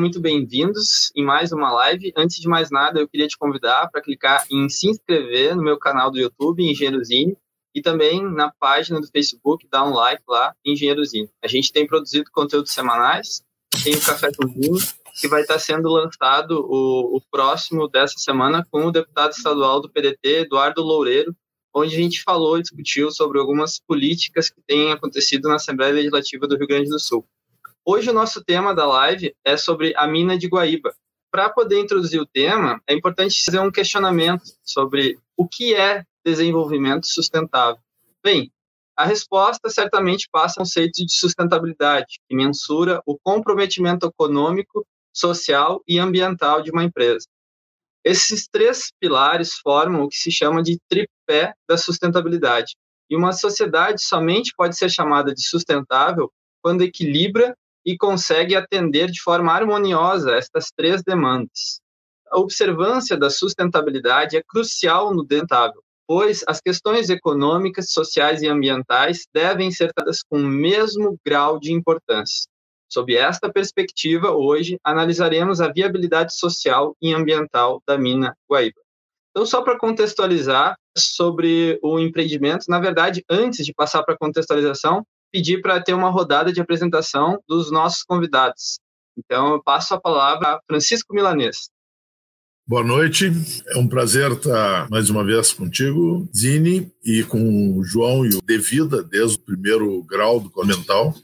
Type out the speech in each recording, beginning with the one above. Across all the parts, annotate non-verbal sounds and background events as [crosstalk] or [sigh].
muito bem-vindos em mais uma live. Antes de mais nada, eu queria te convidar para clicar em se inscrever no meu canal do YouTube, Engenheirozinho, e também na página do Facebook, dar um like lá, Engenheirozinho. A gente tem produzido conteúdos semanais, tem o Café com que vai estar sendo lançado o, o próximo dessa semana com o deputado estadual do PDT, Eduardo Loureiro, onde a gente falou e discutiu sobre algumas políticas que têm acontecido na Assembleia Legislativa do Rio Grande do Sul. Hoje o nosso tema da live é sobre a mina de Guaíba. Para poder introduzir o tema, é importante fazer um questionamento sobre o que é desenvolvimento sustentável. Bem, a resposta certamente passa um conceito de sustentabilidade, que mensura o comprometimento econômico, social e ambiental de uma empresa. Esses três pilares formam o que se chama de tripé da sustentabilidade. E uma sociedade somente pode ser chamada de sustentável quando equilibra e consegue atender de forma harmoniosa estas três demandas. A observância da sustentabilidade é crucial no dentável, pois as questões econômicas, sociais e ambientais devem ser tratadas com o mesmo grau de importância. Sob esta perspectiva, hoje analisaremos a viabilidade social e ambiental da mina Guaíba. Então, só para contextualizar sobre o empreendimento, na verdade, antes de passar para a contextualização, pedir para ter uma rodada de apresentação dos nossos convidados. Então, eu passo a palavra a Francisco Milanês. Boa noite, é um prazer estar mais uma vez contigo, Zini, e com o João e o Devida, desde o primeiro grau do comental,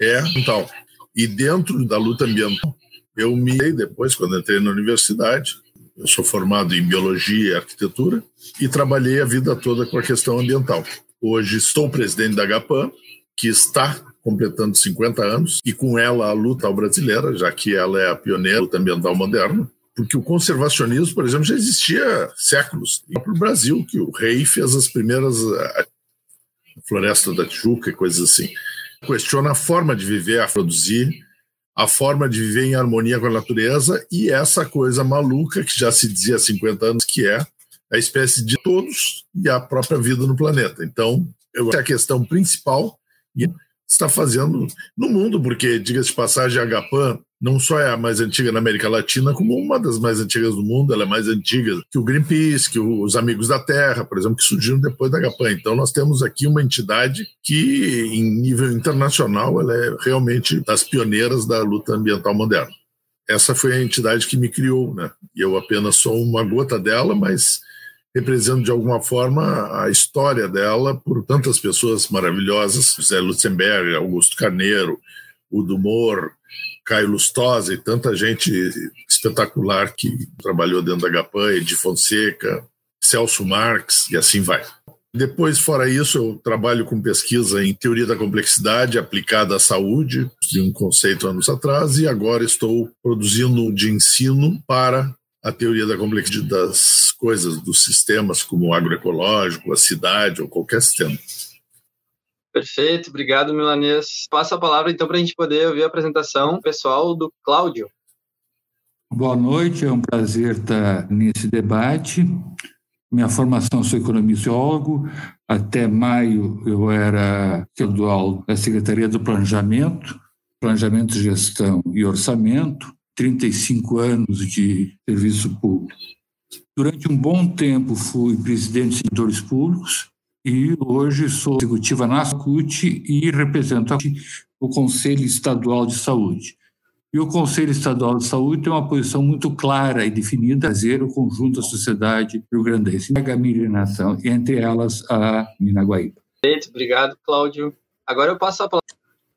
é ambiental. E dentro da luta ambiental, eu me depois, quando entrei na universidade, eu sou formado em biologia e arquitetura e trabalhei a vida toda com a questão ambiental. Hoje estou presidente da GAPAN, que está completando 50 anos, e com ela a luta brasileira, já que ela é a pioneira luta ambiental moderna, porque o conservacionismo, por exemplo, já existia séculos. E para o Brasil, que o rei fez as primeiras a floresta da Tijuca e coisas assim. Questiona a forma de viver, a produzir, a forma de viver em harmonia com a natureza e essa coisa maluca que já se dizia há 50 anos que é a espécie de todos e a própria vida no planeta. Então, eu acho que a questão principal está fazendo no mundo, porque, diga-se de passagem, a Agapan não só é a mais antiga na América Latina, como uma das mais antigas do mundo, ela é mais antiga que o Greenpeace, que os Amigos da Terra, por exemplo, que surgiram depois da Agapan. Então, nós temos aqui uma entidade que, em nível internacional, ela é realmente das pioneiras da luta ambiental moderna. Essa foi a entidade que me criou, né? Eu apenas sou uma gota dela, mas represento de alguma forma a história dela por tantas pessoas maravilhosas, José Lutzenberg, Augusto Carneiro, Udo Moore, Caio Lustosa e tanta gente espetacular que trabalhou dentro da GAPAN, de Fonseca, Celso Marx e assim vai. Depois, fora isso, eu trabalho com pesquisa em teoria da complexidade aplicada à saúde, de um conceito anos atrás, e agora estou produzindo de ensino para a teoria da complexidade das coisas, dos sistemas, como o agroecológico, a cidade ou qualquer sistema. Perfeito, obrigado, Milanês. Passa a palavra então para a gente poder ouvir a apresentação pessoal do Cláudio. Boa noite, é um prazer estar nesse debate. Minha formação sou economista-geólogo. Até maio eu era estadual da Secretaria do Planejamento, Planejamento, Gestão e Orçamento. 35 anos de serviço público. Durante um bom tempo fui presidente de setores públicos e hoje sou executiva na SACUT e represento o Conselho Estadual de Saúde. E o Conselho Estadual de Saúde tem uma posição muito clara e definida, fazer o conjunto da sociedade rio-grandense, a nação, entre elas a Minaguaíba. Perfeito, obrigado, Cláudio. Agora eu passo a palavra.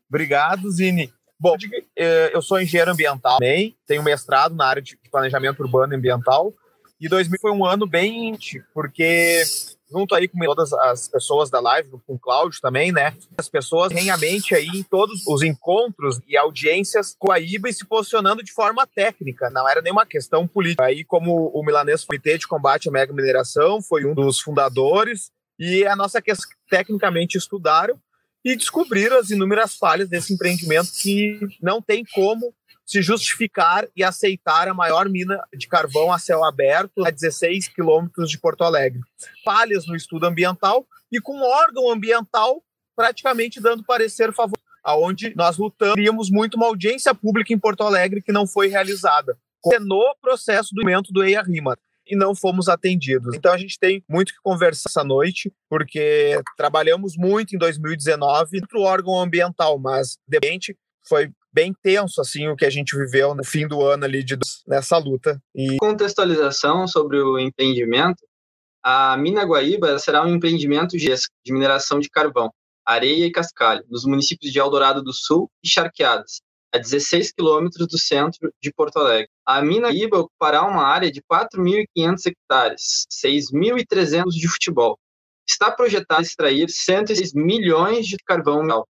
Obrigado, Zini. Bom, eu sou engenheiro ambiental também, tenho mestrado na área de planejamento urbano e ambiental, e 2000 foi um ano bem, porque junto aí com todas as pessoas da live, com o Cláudio também, né? As pessoas têm a mente aí em todos os encontros e audiências com a IBA e se posicionando de forma técnica, não era nenhuma questão política. Aí, como o milanês Comitê de Combate à Mega Mineração foi um dos fundadores, e a nossa questão tecnicamente estudaram e descobriram as inúmeras falhas desse empreendimento que não tem como se justificar e aceitar a maior mina de carvão a céu aberto a 16 quilômetros de Porto Alegre. Falhas no estudo ambiental e com um órgão ambiental praticamente dando parecer favorável aonde nós lutamos muito uma audiência pública em Porto Alegre que não foi realizada. No processo do momento do EIA-RIMA e não fomos atendidos. Então a gente tem muito que conversar essa noite, porque trabalhamos muito em 2019 para o órgão ambiental, mas de repente foi bem tenso assim o que a gente viveu no fim do ano ali de, nessa luta. E contextualização sobre o empreendimento, a Mina Guaíba será um empreendimento de mineração de carvão, areia e cascalho, nos municípios de Eldorado do Sul e Charqueadas, a 16 quilômetros do centro de Porto Alegre. A mina Guaíba ocupará uma área de 4.500 hectares, 6.300 de futebol. Está projetado extrair 106 milhões de carvão mineral,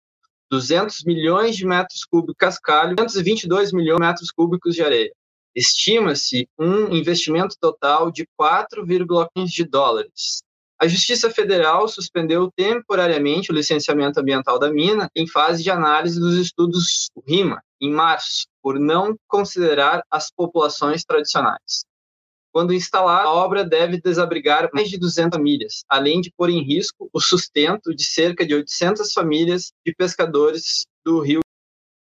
200 milhões de metros cúbicos de cascalho, 222 milhões de metros cúbicos de areia. Estima-se um investimento total de 4,15 de dólares. A Justiça Federal suspendeu temporariamente o licenciamento ambiental da mina em fase de análise dos estudos RIMA, em março, por não considerar as populações tradicionais. Quando instalar, a obra deve desabrigar mais de 200 famílias, além de pôr em risco o sustento de cerca de 800 famílias de pescadores do rio.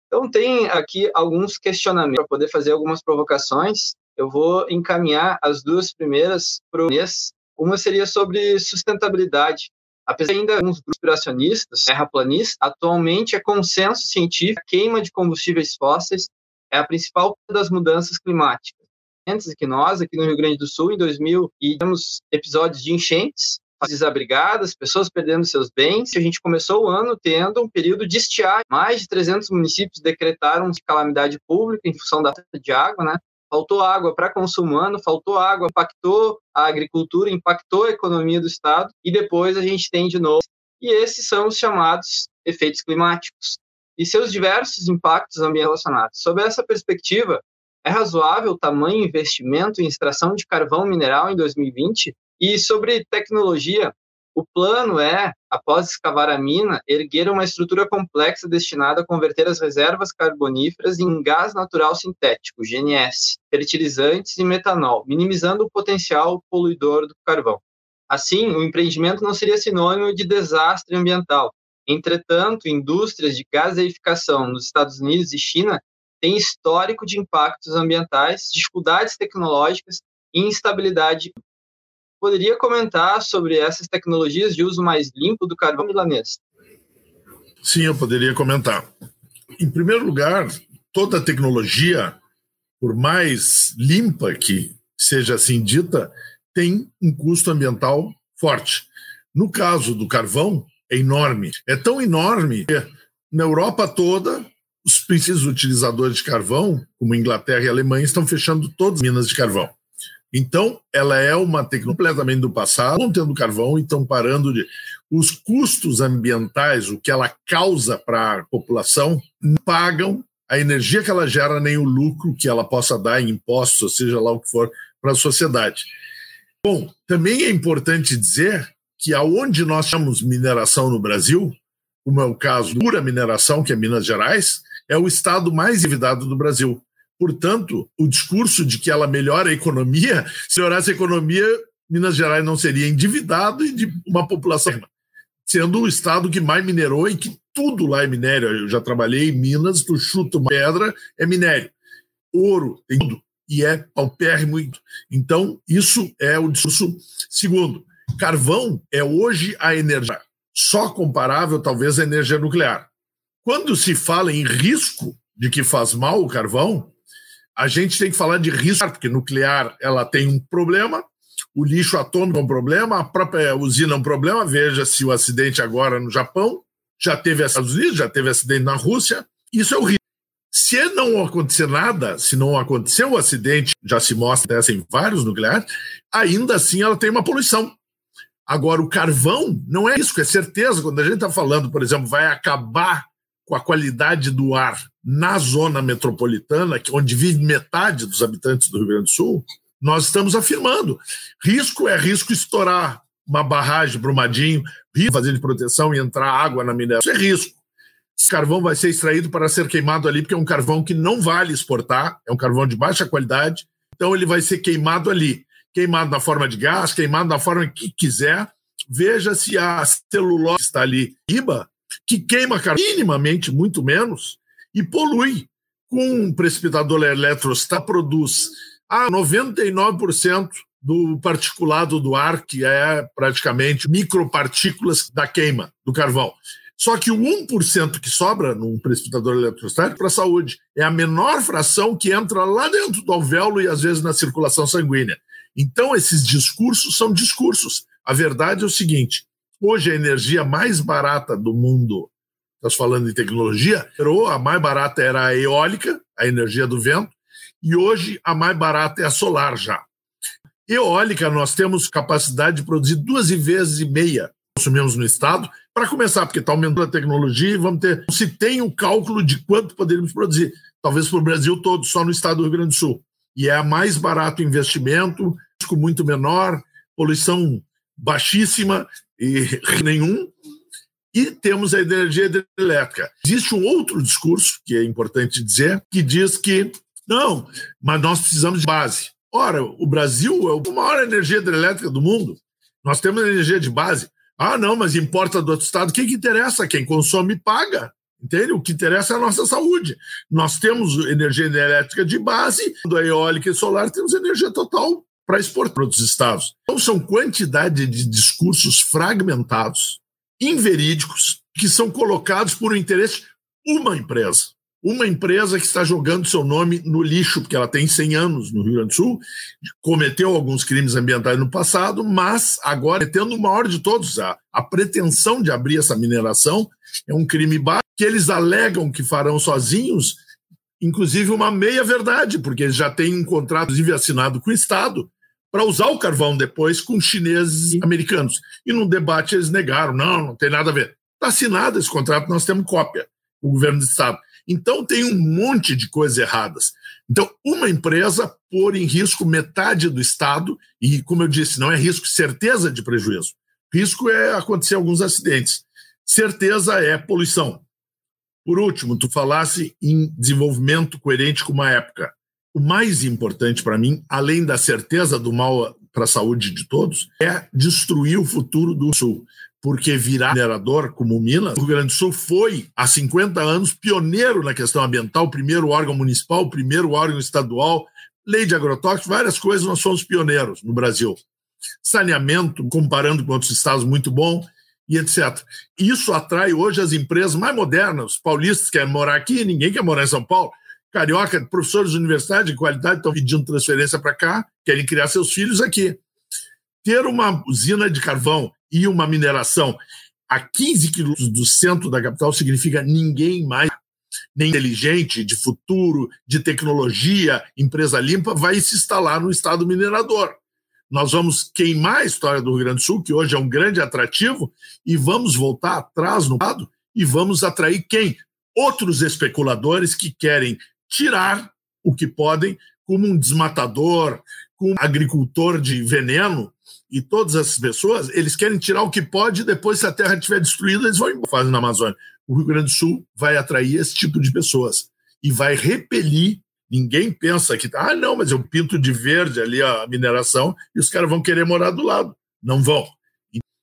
Então, tem aqui alguns questionamentos para poder fazer algumas provocações. Eu vou encaminhar as duas primeiras para o mês. Uma seria sobre sustentabilidade. Apesar de ainda alguns conspiracionistas, terraplanistas, atualmente é consenso científico que a queima de combustíveis fósseis é a principal das mudanças climáticas que nós, aqui no Rio Grande do Sul, em 2000, e temos episódios de enchentes, desabrigadas, pessoas perdendo seus bens. A gente começou o ano tendo um período de estiagem. Mais de 300 municípios decretaram calamidade pública em função da falta de água, né? Faltou água para consumo humano, faltou água, impactou a agricultura, impactou a economia do estado e depois a gente tem de novo. E esses são os chamados efeitos climáticos e seus diversos impactos ambientais relacionados. Sob essa perspectiva, é razoável o tamanho investimento em extração de carvão mineral em 2020? E sobre tecnologia, o plano é, após escavar a mina, erguer uma estrutura complexa destinada a converter as reservas carboníferas em gás natural sintético, GNS, fertilizantes e metanol, minimizando o potencial poluidor do carvão. Assim, o empreendimento não seria sinônimo de desastre ambiental. Entretanto, indústrias de gaseificação nos Estados Unidos e China tem histórico de impactos ambientais, dificuldades tecnológicas e instabilidade. Poderia comentar sobre essas tecnologias de uso mais limpo do carvão milanês? Sim, eu poderia comentar. Em primeiro lugar, toda tecnologia, por mais limpa que seja assim dita, tem um custo ambiental forte. No caso do carvão, é enorme. É tão enorme que na Europa toda os principais utilizadores de carvão, como Inglaterra e Alemanha, estão fechando todas as minas de carvão. Então, ela é uma tecnologia completamente do passado, não tendo carvão e estão parando de. Os custos ambientais, o que ela causa para a população, não pagam a energia que ela gera, nem o lucro que ela possa dar em impostos, seja lá o que for, para a sociedade. Bom, também é importante dizer que aonde nós chamamos mineração no Brasil, como é o caso da pura mineração, que é Minas Gerais, é o estado mais endividado do Brasil. Portanto, o discurso de que ela melhora a economia, se melhorasse a economia, Minas Gerais não seria endividado e de uma população, sendo o estado que mais minerou e que tudo lá é minério. Eu já trabalhei em Minas, tu chuta uma pedra, é minério. Ouro, tem tudo. E é paupérrimo. Então, isso é o discurso. Segundo, carvão é hoje a energia só comparável, talvez, à energia nuclear. Quando se fala em risco de que faz mal o carvão, a gente tem que falar de risco, porque nuclear ela tem um problema, o lixo atômico é um problema, a própria usina é um problema. Veja-se o acidente agora no Japão, já teve Estados Unidos, já teve acidente na Rússia. Isso é o risco. Se não acontecer nada, se não acontecer o um acidente, já se mostra em vários nucleares, ainda assim ela tem uma poluição. Agora, o carvão não é risco, é certeza. Quando a gente está falando, por exemplo, vai acabar com a qualidade do ar na zona metropolitana, onde vive metade dos habitantes do Rio Grande do Sul, nós estamos afirmando. Risco é risco estourar uma barragem Brumadinho, risco fazer de proteção e entrar água na mineração. Isso é risco. Esse carvão vai ser extraído para ser queimado ali, porque é um carvão que não vale exportar, é um carvão de baixa qualidade, então ele vai ser queimado ali. Queimado na forma de gás, queimado na forma que quiser. Veja se a celulose está ali. Iba que queima minimamente, muito menos, e polui. Com um precipitador eletrostático, produz a 99% do particulado do ar, que é praticamente micropartículas da queima do carvão. Só que o 1% que sobra num precipitador eletrostático para a saúde é a menor fração que entra lá dentro do alvéolo e às vezes na circulação sanguínea. Então, esses discursos são discursos. A verdade é o seguinte: hoje a energia mais barata do mundo, estás falando de tecnologia, a mais barata era a eólica, a energia do vento, e hoje a mais barata é a solar já. Eólica, nós temos capacidade de produzir duas vezes e meia consumimos no Estado, para começar, porque está aumentando a tecnologia e vamos ter. Se tem o cálculo de quanto poderíamos produzir, talvez para o Brasil todo, só no estado do Rio Grande do Sul. E é mais barato investimento, risco muito menor, poluição baixíssima e [laughs] nenhum. E temos a energia hidrelétrica. Existe um outro discurso, que é importante dizer, que diz que não, mas nós precisamos de base. Ora, o Brasil é a maior energia hidrelétrica do mundo. Nós temos energia de base. Ah, não, mas importa do outro estado. O que, que interessa? Quem consome paga. Entende? O que interessa é a nossa saúde. Nós temos energia elétrica de base, da eólica e solar, temos energia total para exportar para outros estados. Então, são quantidade de discursos fragmentados, inverídicos, que são colocados por um interesse uma empresa uma empresa que está jogando seu nome no lixo, porque ela tem 100 anos no Rio Grande do Sul, cometeu alguns crimes ambientais no passado, mas agora, tendo o maior de todos, a, a pretensão de abrir essa mineração é um crime baixo, que eles alegam que farão sozinhos, inclusive uma meia-verdade, porque eles já têm um contrato, inclusive, assinado com o Estado, para usar o carvão depois com chineses e americanos. E num debate eles negaram, não, não tem nada a ver. Está assinado esse contrato, nós temos cópia, o governo do Estado. Então tem um monte de coisas erradas. Então, uma empresa pôr em risco metade do Estado, e, como eu disse, não é risco, certeza de prejuízo. Risco é acontecer alguns acidentes. Certeza é poluição. Por último, tu falasse em desenvolvimento coerente com uma época. O mais importante para mim, além da certeza do mal para a saúde de todos, é destruir o futuro do Sul porque virar minerador como Minas, o Rio Grande do Sul foi, há 50 anos, pioneiro na questão ambiental, primeiro órgão municipal, primeiro órgão estadual, lei de agrotóxicos, várias coisas nós somos pioneiros no Brasil. Saneamento, comparando com outros estados, muito bom, e etc. Isso atrai hoje as empresas mais modernas, os paulistas querem morar aqui, ninguém quer morar em São Paulo, carioca, professores de universidade de qualidade estão pedindo transferência para cá, querem criar seus filhos aqui. Ter uma usina de carvão e uma mineração a 15 quilômetros do centro da capital significa ninguém mais nem inteligente, de futuro, de tecnologia, empresa limpa, vai se instalar no estado minerador. Nós vamos queimar a história do Rio Grande do Sul, que hoje é um grande atrativo, e vamos voltar atrás no estado e vamos atrair quem? Outros especuladores que querem tirar o que podem, como um desmatador, como um agricultor de veneno, e todas essas pessoas, eles querem tirar o que pode, depois, se a terra estiver destruída, eles vão embora, fazem na Amazônia. O Rio Grande do Sul vai atrair esse tipo de pessoas e vai repelir. Ninguém pensa que, ah, não, mas eu pinto de verde ali a mineração e os caras vão querer morar do lado. Não vão.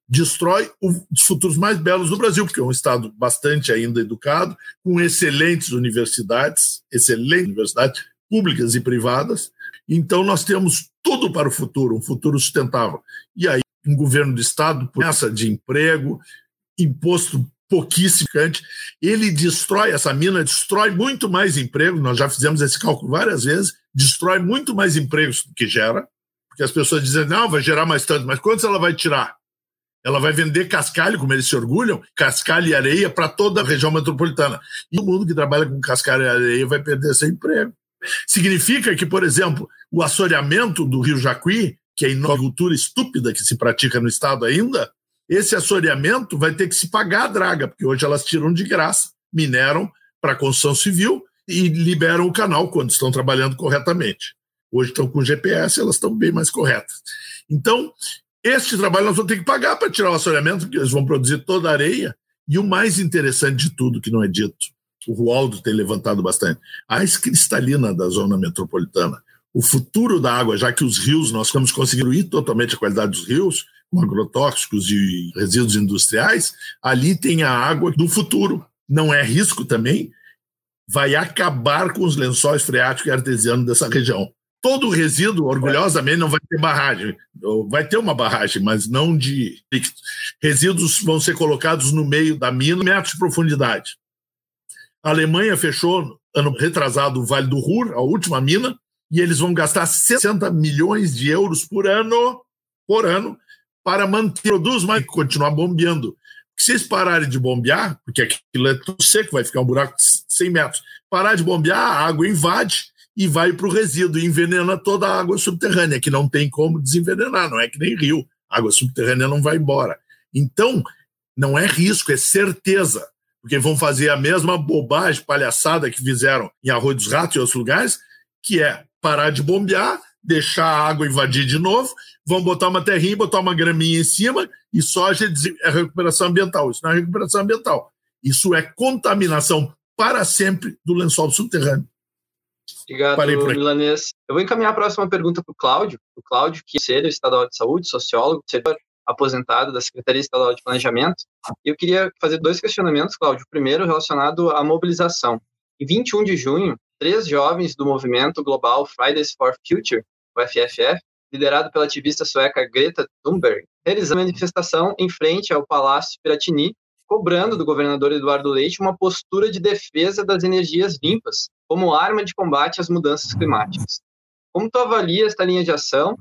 Destrói os futuros mais belos do Brasil, porque é um estado bastante ainda educado, com excelentes universidades, excelentes universidades públicas e privadas. Então, nós temos tudo para o futuro, um futuro sustentável. E aí, um governo de Estado, promessa de emprego, imposto pouquíssimo, ele destrói, essa mina destrói muito mais emprego, nós já fizemos esse cálculo várias vezes, destrói muito mais empregos do que gera, porque as pessoas dizem, não, vai gerar mais tanto, mas quantos ela vai tirar? Ela vai vender cascalho, como eles se orgulham, cascalho e areia para toda a região metropolitana. E o mundo que trabalha com cascalho e areia vai perder seu emprego. Significa que, por exemplo, o assoreamento do rio Jacuí, que é a agricultura estúpida que se pratica no estado ainda, esse assoreamento vai ter que se pagar a draga, porque hoje elas tiram de graça, mineram para construção civil e liberam o canal quando estão trabalhando corretamente. Hoje estão com GPS, elas estão bem mais corretas. Então, este trabalho nós vamos ter que pagar para tirar o assoreamento, porque eles vão produzir toda a areia. E o mais interessante de tudo que não é dito, o Rualdo tem levantado bastante, a cristalina da zona metropolitana, o futuro da água, já que os rios, nós estamos conseguindo ir totalmente a qualidade dos rios, com agrotóxicos e resíduos industriais, ali tem a água do futuro. Não é risco também, vai acabar com os lençóis freáticos e artesianos dessa região. Todo o resíduo, orgulhosamente, não vai ter barragem. Vai ter uma barragem, mas não de resíduos vão ser colocados no meio da mina, metros de profundidade. A Alemanha fechou, ano retrasado, o Vale do Ruhr, a última mina, e eles vão gastar 60 milhões de euros por ano, por ano, para manter, produz mais continuar bombeando. Se eles pararem de bombear, porque aquilo é tudo seco, vai ficar um buraco de 100 metros, parar de bombear, a água invade e vai para o resíduo envenena toda a água subterrânea, que não tem como desenvenenar, não é que nem rio, a água subterrânea não vai embora. Então, não é risco, é certeza, porque vão fazer a mesma bobagem, palhaçada que fizeram em Arroio dos Ratos e outros lugares, que é parar de bombear, deixar a água invadir de novo, vão botar uma terrinha, botar uma graminha em cima e soja é recuperação ambiental. Isso não é recuperação ambiental. Isso é contaminação para sempre do lençol subterrâneo. Obrigado, Milanês. Eu vou encaminhar a próxima pergunta para o Cláudio. O Cláudio, que é ser estadual de saúde, sociólogo, servidor aposentado da Secretaria Estadual de Planejamento. E eu queria fazer dois questionamentos, Cláudio. O primeiro relacionado à mobilização. Em 21 de junho, três jovens do movimento global Fridays for Future, o FFF, liderado pela ativista sueca Greta Thunberg, realizando manifestação em frente ao Palácio Piratini, cobrando do governador Eduardo Leite uma postura de defesa das energias limpas como arma de combate às mudanças climáticas. Como tu avalia esta linha de ação?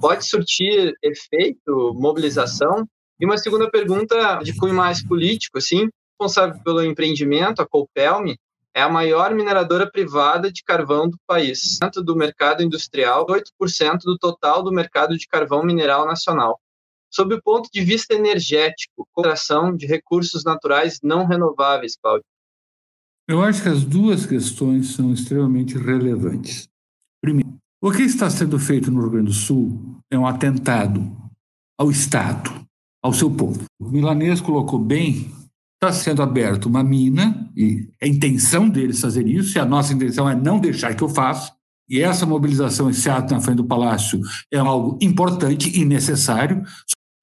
Pode surtir efeito, mobilização? E uma segunda pergunta de cunho mais político, assim, responsável pelo empreendimento, a Copelme, é a maior mineradora privada de carvão do país, dentro do mercado industrial, 8% do total do mercado de carvão mineral nacional. Sob o ponto de vista energético, cooperação de recursos naturais não renováveis, Cláudio. Eu acho que as duas questões são extremamente relevantes. Primeiro, o que está sendo feito no Rio Grande do Sul é um atentado ao Estado, ao seu povo. O milanês colocou bem está sendo aberta uma mina, e a intenção deles fazer isso, e a nossa intenção é não deixar que eu faça, e essa mobilização, esse ato na frente do Palácio é algo importante e necessário.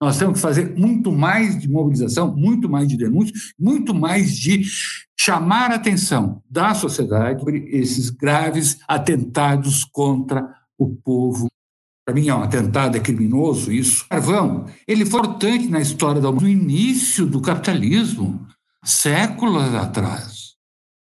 Nós temos que fazer muito mais de mobilização, muito mais de denúncia, muito mais de chamar a atenção da sociedade sobre esses graves atentados contra o povo para mim é um atentado, é criminoso isso. Carvão, ele foi importante na história do início do capitalismo, séculos atrás.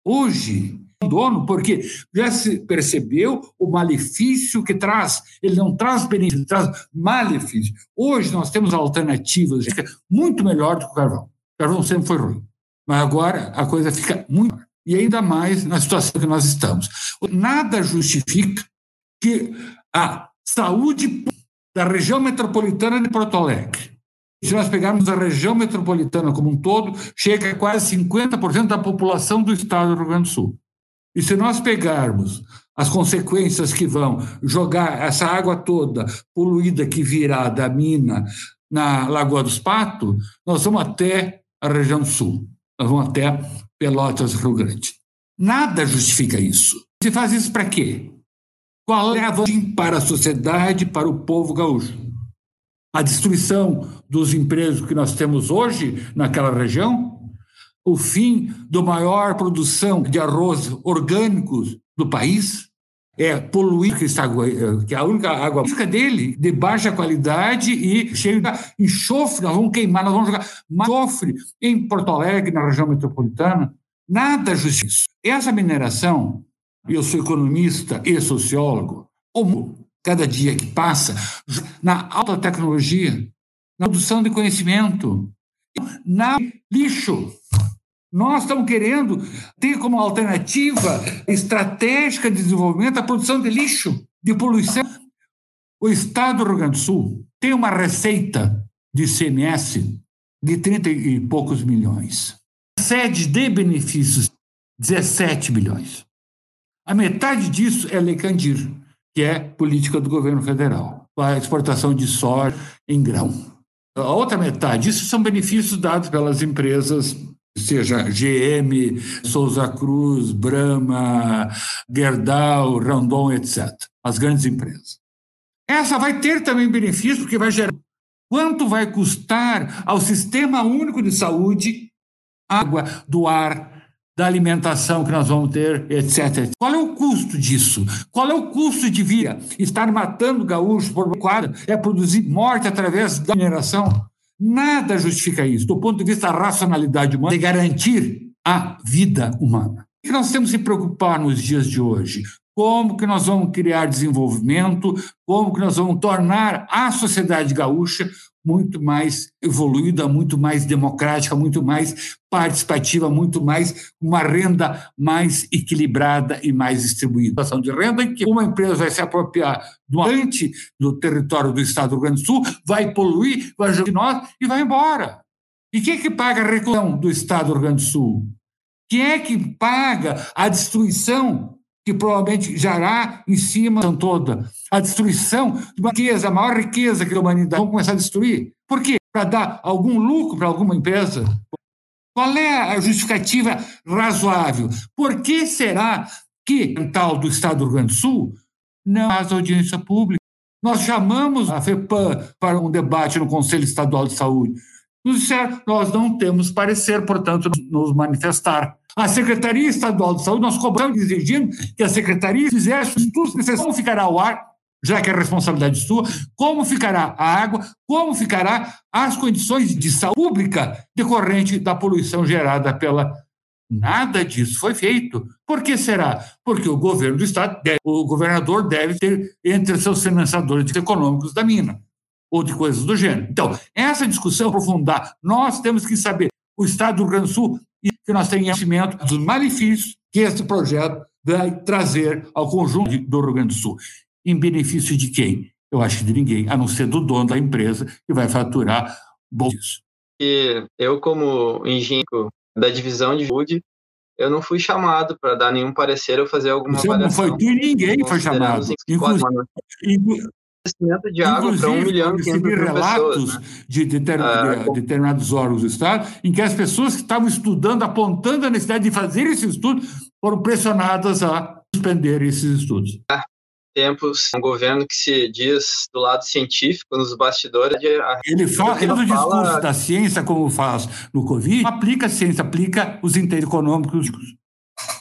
Hoje, dono, porque já se percebeu o malefício que traz. Ele não traz benefício, ele traz malefício. Hoje nós temos alternativas muito melhor do que o carvão. O carvão sempre foi ruim. Mas agora a coisa fica muito e ainda mais na situação que nós estamos. Nada justifica que a saúde da região metropolitana de Porto Alegre. Se nós pegarmos a região metropolitana como um todo, chega a quase 50% da população do estado do Rio Grande do Sul. E se nós pegarmos as consequências que vão jogar essa água toda poluída que virá da mina na Lagoa dos Patos, nós vamos até a região sul, nós vamos até Pelotas, Rio Grande. Nada justifica isso. Se faz isso para quê? Qual é a vantagem para a sociedade, para o povo gaúcho? A destruição dos empregos que nós temos hoje naquela região? O fim da maior produção de arroz orgânicos do país? É poluir que, está, que é a única água dele, de baixa qualidade e cheio de enxofre, nós vamos queimar, nós vamos jogar enxofre em Porto Alegre, na região metropolitana. Nada justiça. Essa mineração eu sou economista e sociólogo, como cada dia que passa, na alta tecnologia, na produção de conhecimento, na lixo. Nós estamos querendo ter como alternativa estratégica de desenvolvimento a produção de lixo, de poluição. O Estado do Rio Grande do Sul tem uma receita de CMS de 30 e poucos milhões. Sede de benefícios, 17 bilhões. A metade disso é Lei Candir, que é política do governo federal, a exportação de soja em grão. A outra metade, isso são benefícios dados pelas empresas, seja GM, Souza Cruz, Brahma, Gerdau, Randon, etc. As grandes empresas. Essa vai ter também benefício, porque vai gerar Quanto vai custar ao Sistema Único de Saúde água, do ar, da alimentação que nós vamos ter, etc. Qual é o custo disso? Qual é o custo de vida? Estar matando gaúchos por quadra é produzir morte através da mineração? Nada justifica isso, do ponto de vista da racionalidade humana, de garantir a vida humana. Que nós temos que preocupar nos dias de hoje? Como que nós vamos criar desenvolvimento? Como que nós vamos tornar a sociedade gaúcha muito mais evoluída, muito mais democrática, muito mais participativa, muito mais uma renda mais equilibrada e mais distribuída. Ação de renda em que uma empresa vai se apropriar do ambiente do território do Estado do Rio Grande do Sul, vai poluir, vai jogar nós e vai embora. E quem é que paga a reclusão do Estado do Rio Grande do Sul? Quem é que paga a destruição que provavelmente jará em cima toda? A destruição de uma riqueza, a maior riqueza que a humanidade vai começar a destruir. Por quê? Para dar algum lucro para alguma empresa? Qual é a justificativa razoável? Por que será que tal do Estado do Rio Grande do Sul não faz audiência pública? Nós chamamos a FEPAM para um debate no Conselho Estadual de Saúde nos disseram, nós não temos parecer, portanto, nos manifestar. A Secretaria Estadual de Saúde, nós cobramos exigindo que a Secretaria fizesse estudos necessários como ficará o ar, já que é responsabilidade sua, como ficará a água, como ficará as condições de saúde pública decorrente da poluição gerada pela Nada disso foi feito. Por que será? Porque o governo do Estado, deve, o governador deve ter entre seus financiadores econômicos da mina ou de coisas do gênero. Então, essa discussão aprofundar, nós temos que saber, o Estado do Rio Grande do Sul, e que nós tenhamos conhecimento dos malefícios que esse projeto vai trazer ao conjunto do Rio Grande do Sul. Em benefício de quem? Eu acho que de ninguém, a não ser do dono da empresa, que vai faturar bolsos. E eu, como engenheiro da divisão de saúde, eu não fui chamado para dar nenhum parecer ou fazer alguma Você avaliação. Não foi tu e ninguém foi chamado. Inclusive, abastecimento de água para um milhão e relatos né? de, deter, ah, de, determinados órgãos do Estado em que as pessoas que estavam estudando, apontando a necessidade de fazer esse estudo, foram pressionadas a suspender esses estudos. É, tempos, um governo que se diz do lado científico, nos bastidores. Ele fala, ele fala... discurso da ciência, como faz no Covid, aplica a ciência, aplica os interesses econômicos.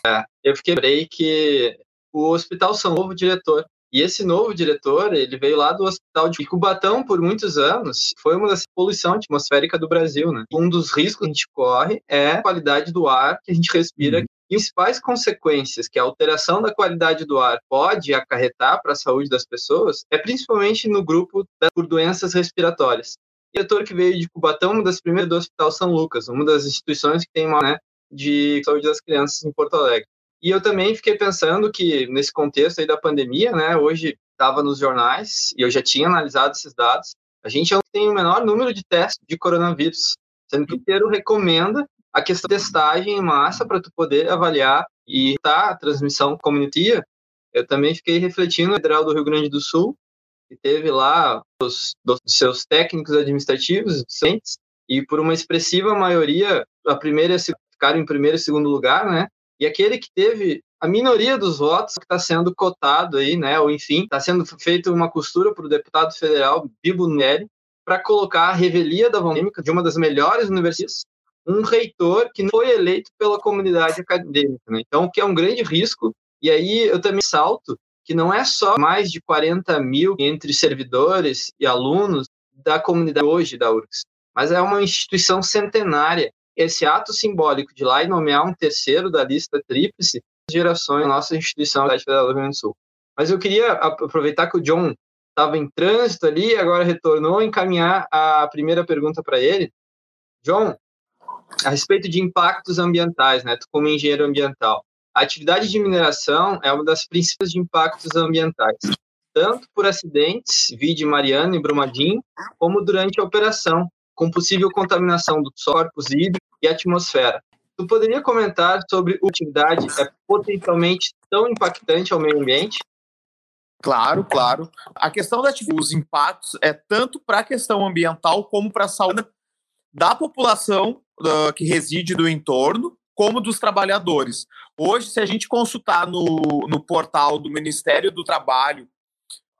É, eu fiquei que o Hospital São Novo, diretor, e esse novo diretor, ele veio lá do Hospital de Cubatão por muitos anos, foi uma das poluição atmosférica do Brasil, né? Um dos riscos que a gente corre é a qualidade do ar que a gente respira. Uhum. E as principais consequências que a alteração da qualidade do ar pode acarretar para a saúde das pessoas é principalmente no grupo das, por doenças respiratórias. O diretor que veio de Cubatão, uma das primeiras do Hospital São Lucas, uma das instituições que tem uma, né, de saúde das crianças em Porto Alegre. E eu também fiquei pensando que, nesse contexto aí da pandemia, né, hoje estava nos jornais, e eu já tinha analisado esses dados, a gente tem o menor número de testes de coronavírus, sendo que o inteiro recomenda a questão de testagem em massa para tu poder avaliar e tá a transmissão comunitária. Eu também fiquei refletindo no Federal do Rio Grande do Sul, que teve lá os, os seus técnicos administrativos, docentes, e por uma expressiva maioria, a primeira ficaram em primeiro e segundo lugar, né? E aquele que teve a minoria dos votos que está sendo cotado aí, né, ou enfim, está sendo feita uma costura para o deputado federal Bibo Neri para colocar a revelia da polêmica de uma das melhores universidades, um reitor que não foi eleito pela comunidade acadêmica. Né? Então, que é um grande risco. E aí eu também salto que não é só mais de 40 mil entre servidores e alunos da comunidade hoje da URGS, mas é uma instituição centenária esse ato simbólico de lá e nomear um terceiro da lista tríplice gerações nossa instituição da Federal do Rio Grande do Sul. Mas eu queria aproveitar que o John estava em trânsito ali, agora retornou, encaminhar a primeira pergunta para ele. John, a respeito de impactos ambientais, né? Tu como engenheiro ambiental, a atividade de mineração é uma das principais de impactos ambientais, tanto por acidentes, vide Mariana e Brumadinho, como durante a operação, com possível contaminação dos corpos hídricos e atmosfera. Tu poderia comentar sobre a atividade é potencialmente tão impactante ao meio ambiente? Claro, claro. A questão dos impactos é tanto para a questão ambiental como para a saúde da população uh, que reside do entorno, como dos trabalhadores. Hoje, se a gente consultar no, no portal do Ministério do Trabalho,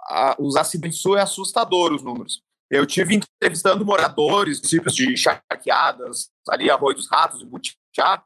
uh, os acidentes são assustadores os números. Eu tive entrevistando moradores, municípios de Charqueadas, ali Arroio dos Ratos, Butiá,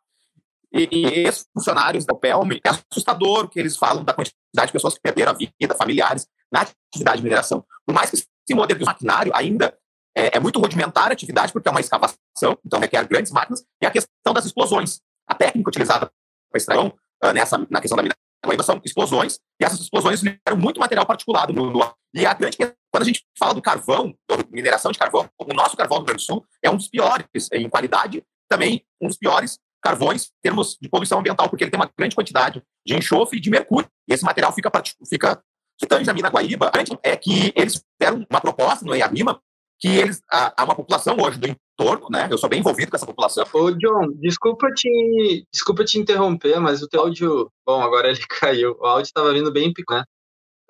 e, e ex-funcionários da UPELM. É assustador que eles falam da quantidade de pessoas que perderam a vida, familiares, na atividade de mineração. Por mais que se modelize o maquinário, ainda é, é, muito rudimentar a atividade, porque é uma escavação, então requer grandes máquinas, e a questão das explosões. A técnica utilizada para extração, uh, nessa, na questão da mineração, são explosões, e essas explosões liberam muito material particulado no, no. E a grande quando a gente fala do carvão, mineração de carvão, o nosso carvão do Rio Grande do Sul é um dos piores em qualidade, também um dos piores carvões em termos de poluição ambiental, porque ele tem uma grande quantidade de enxofre e de mercúrio. E esse material fica, fica tange a mina Guaíba, é que eles fizeram uma proposta no EAMIMA que eles, há uma população hoje do entorno, né? Eu sou bem envolvido com essa população. Ô, John, desculpa te, desculpa te interromper, mas o teu áudio, bom, agora ele [laughs] caiu. O áudio estava vindo bem pico, né?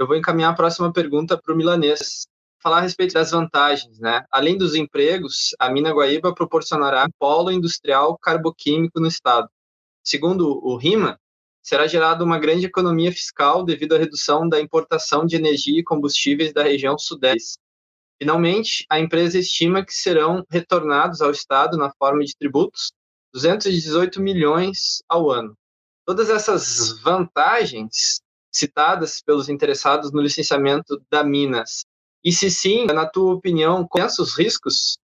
Eu vou encaminhar a próxima pergunta para o milanês. Falar a respeito das vantagens, né? Além dos empregos, a mina Guaíba proporcionará polo industrial carboquímico no estado. Segundo o RIMA, será gerada uma grande economia fiscal devido à redução da importação de energia e combustíveis da região sudeste. Finalmente, a empresa estima que serão retornados ao Estado na forma de tributos 218 milhões ao ano. Todas essas vantagens citadas pelos interessados no licenciamento da Minas. E se sim, na tua opinião, quais os riscos?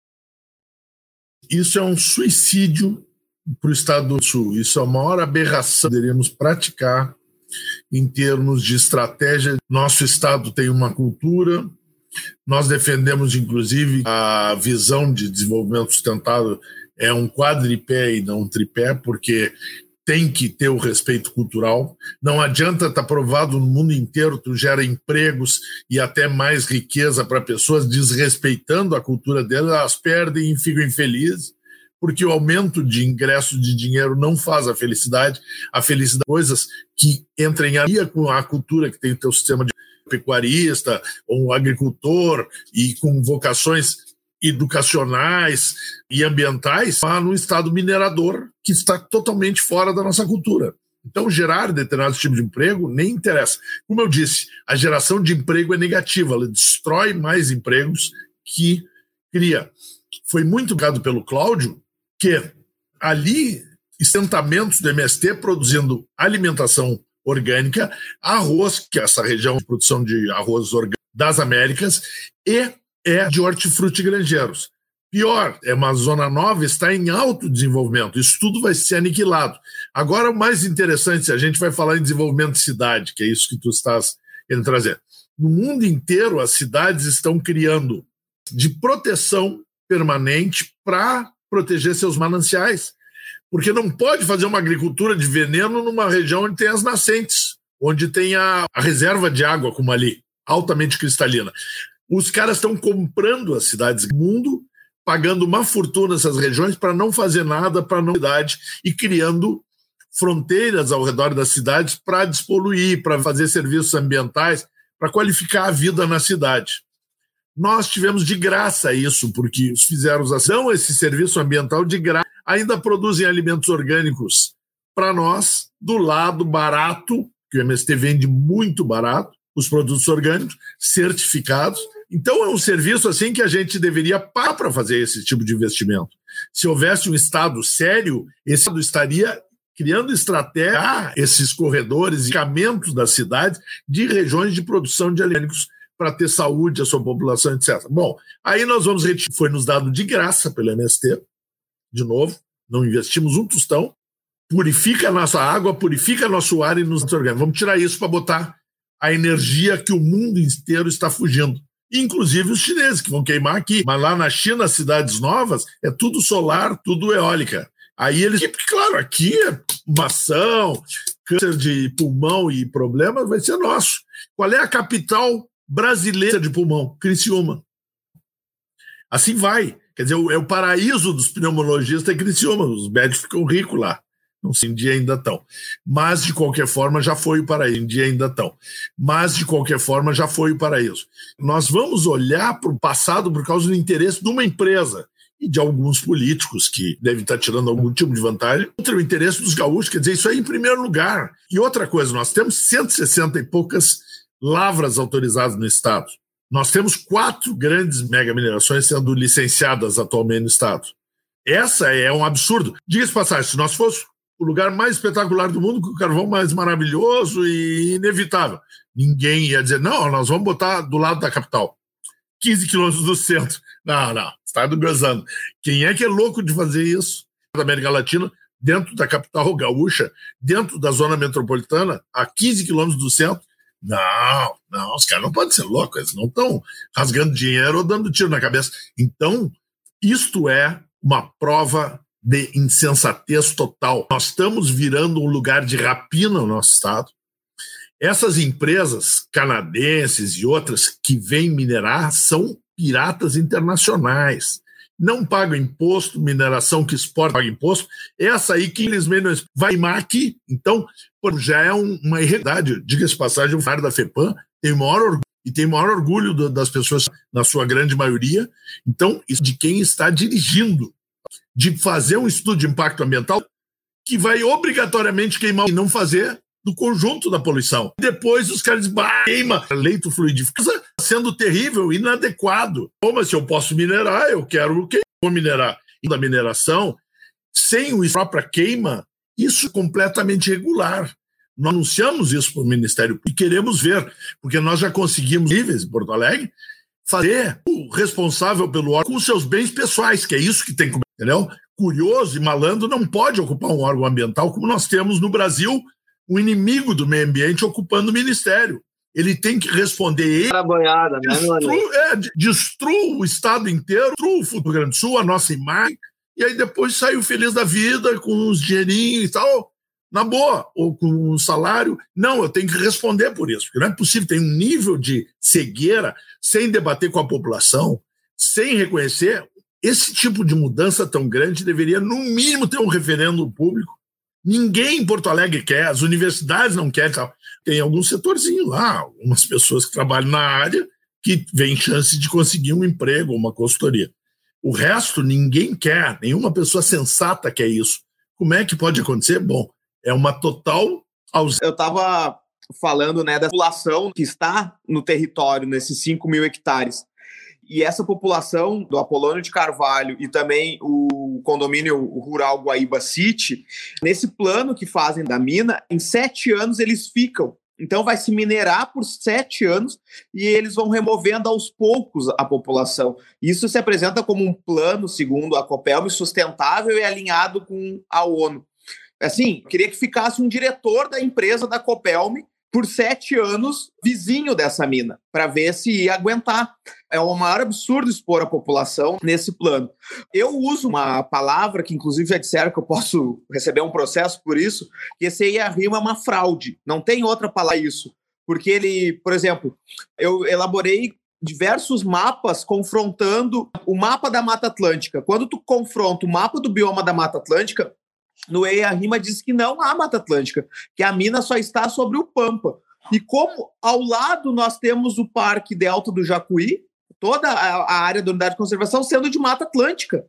Isso é um suicídio para o Estado do Sul. Isso é a maior aberração que poderíamos praticar em termos de estratégia. Nosso Estado tem uma cultura, nós defendemos, inclusive, a visão de desenvolvimento sustentável é um quadripé e não um tripé, porque tem que ter o respeito cultural. Não adianta estar tá provado no mundo inteiro, tu gera empregos e até mais riqueza para pessoas, desrespeitando a cultura delas, elas perdem e ficam infelizes porque o aumento de ingresso de dinheiro não faz a felicidade. A felicidade coisas que entrem em com a cultura que tem o teu sistema de pecuarista, ou um agricultor e com vocações educacionais e ambientais, lá no estado minerador, que está totalmente fora da nossa cultura. Então, gerar determinados tipos de emprego nem interessa. Como eu disse, a geração de emprego é negativa, ela destrói mais empregos que cria. Foi muito gado pelo Cláudio que ali assentamentos do MST produzindo alimentação orgânica, arroz, que é essa região de produção de arroz orgânico das Américas, e é de hortifruti granjeiros. Pior, é uma zona nova, está em alto desenvolvimento. Isso tudo vai ser aniquilado. Agora, o mais interessante, a gente vai falar em desenvolvimento de cidade, que é isso que tu estás querendo trazer. No mundo inteiro, as cidades estão criando de proteção permanente para proteger seus mananciais. Porque não pode fazer uma agricultura de veneno numa região onde tem as nascentes, onde tem a, a reserva de água, como ali, altamente cristalina. Os caras estão comprando as cidades do mundo, pagando uma fortuna nessas regiões para não fazer nada para não cidade e criando fronteiras ao redor das cidades para despoluir, para fazer serviços ambientais, para qualificar a vida na cidade. Nós tivemos de graça isso, porque fizeram ação, esse serviço ambiental de graça, ainda produzem alimentos orgânicos para nós, do lado barato, que o MST vende muito barato, os produtos orgânicos, certificados. Então é um serviço assim que a gente deveria parar para fazer esse tipo de investimento. Se houvesse um Estado sério, esse Estado estaria criando estratégia esses corredores e caminhos das cidades de regiões de produção de alimentos para ter saúde a sua população, etc. Bom, aí nós vamos foi nos dado de graça pelo MST, de novo, não investimos um tostão, purifica a nossa água, purifica nosso ar e nos orgânicos. Vamos tirar isso para botar a energia que o mundo inteiro está fugindo. Inclusive os chineses, que vão queimar aqui. Mas lá na China, cidades novas, é tudo solar, tudo eólica. Aí eles. Claro, aqui é maçã, câncer de pulmão e problemas vai ser nosso. Qual é a capital brasileira de pulmão, Criciúma. Assim vai. Quer dizer, é o paraíso dos pneumologistas é Criciúma. Os médicos ficam ricos lá. Não sei, em dia ainda estão. Mas, de qualquer forma, já foi o paraíso. Em dia ainda estão. Mas, de qualquer forma, já foi o paraíso. Nós vamos olhar para o passado por causa do interesse de uma empresa e de alguns políticos que devem estar tirando algum tipo de vantagem, contra o interesse dos gaúchos. Quer dizer, isso aí em primeiro lugar. E outra coisa, nós temos 160 e poucas lavras autorizadas no Estado. Nós temos quatro grandes mega minerações sendo licenciadas atualmente no Estado. Essa é um absurdo. Diga-se passagem, se nós fosse o lugar mais espetacular do mundo, com o carvão mais maravilhoso e inevitável, ninguém ia dizer, não, nós vamos botar do lado da capital. 15 quilômetros do centro. [laughs] Não, não, está gozando. Quem é que é louco de fazer isso? Da América Latina, dentro da capital gaúcha, dentro da zona metropolitana, a 15 quilômetros do centro. Não, não, os caras não podem ser loucos, eles não estão rasgando dinheiro ou dando tiro na cabeça. Então, isto é uma prova de insensatez total. Nós estamos virando um lugar de rapina no nosso estado. Essas empresas canadenses e outras que vêm minerar são piratas internacionais. Não pagam imposto, mineração que exporta paga imposto. Essa aí que eles menos vai aqui. Então, já é uma irregularidade. Diga-se passagem, o FAR da FEPAM tem o maior orgulho e tem maior orgulho das pessoas, na sua grande maioria. Então, de quem está dirigindo, de fazer um estudo de impacto ambiental que vai obrigatoriamente queimar e não fazer do conjunto da poluição. Depois os caras dizem, queima leito fluidificado, sendo terrível, inadequado. Como se eu posso minerar, eu quero o que vou minerar. E da mineração, sem o própria queima, isso é completamente regular. Nós anunciamos isso para o Ministério e queremos ver, porque nós já conseguimos níveis em Porto Alegre fazer o responsável pelo órgão com seus bens pessoais, que é isso que tem que, entendeu? Curioso e malandro não pode ocupar um órgão ambiental como nós temos no Brasil o inimigo do meio ambiente ocupando o ministério. Ele tem que responder. Ele boiada, né, destrua, é, destrua o Estado inteiro, destrua o Rio Grande do Sul, a nossa imagem, e aí depois saiu feliz da vida, com uns dinheirinhos e tal, na boa, ou com um salário. Não, eu tenho que responder por isso, porque não é possível. Tem um nível de cegueira sem debater com a população, sem reconhecer. Esse tipo de mudança tão grande deveria, no mínimo, ter um referendo público Ninguém em Porto Alegre quer, as universidades não querem. Tem algum setorzinho lá, algumas pessoas que trabalham na área que vêm chance de conseguir um emprego, uma consultoria. O resto ninguém quer, nenhuma pessoa sensata quer isso. Como é que pode acontecer? Bom, é uma total ausência. Eu estava falando né, da população que está no território, nesses 5 mil hectares. E essa população do Apolônio de Carvalho e também o condomínio rural Guaíba City, nesse plano que fazem da mina, em sete anos eles ficam. Então vai se minerar por sete anos e eles vão removendo aos poucos a população. Isso se apresenta como um plano, segundo a Copelme, sustentável e alinhado com a ONU. Assim, queria que ficasse um diretor da empresa da Copelme por sete anos vizinho dessa mina, para ver se ia aguentar. É o maior absurdo expor a população nesse plano. Eu uso uma palavra que, inclusive, já disseram que eu posso receber um processo por isso, que esse IARIMA é uma fraude. Não tem outra palavra isso. Porque ele, por exemplo, eu elaborei diversos mapas confrontando o mapa da Mata Atlântica. Quando tu confronta o mapa do bioma da Mata Atlântica, no EIA Rima diz que não há Mata Atlântica, que a mina só está sobre o Pampa. E como ao lado nós temos o Parque Delta do Jacuí, toda a, área da unidade de conservação sendo de Mata Atlântica.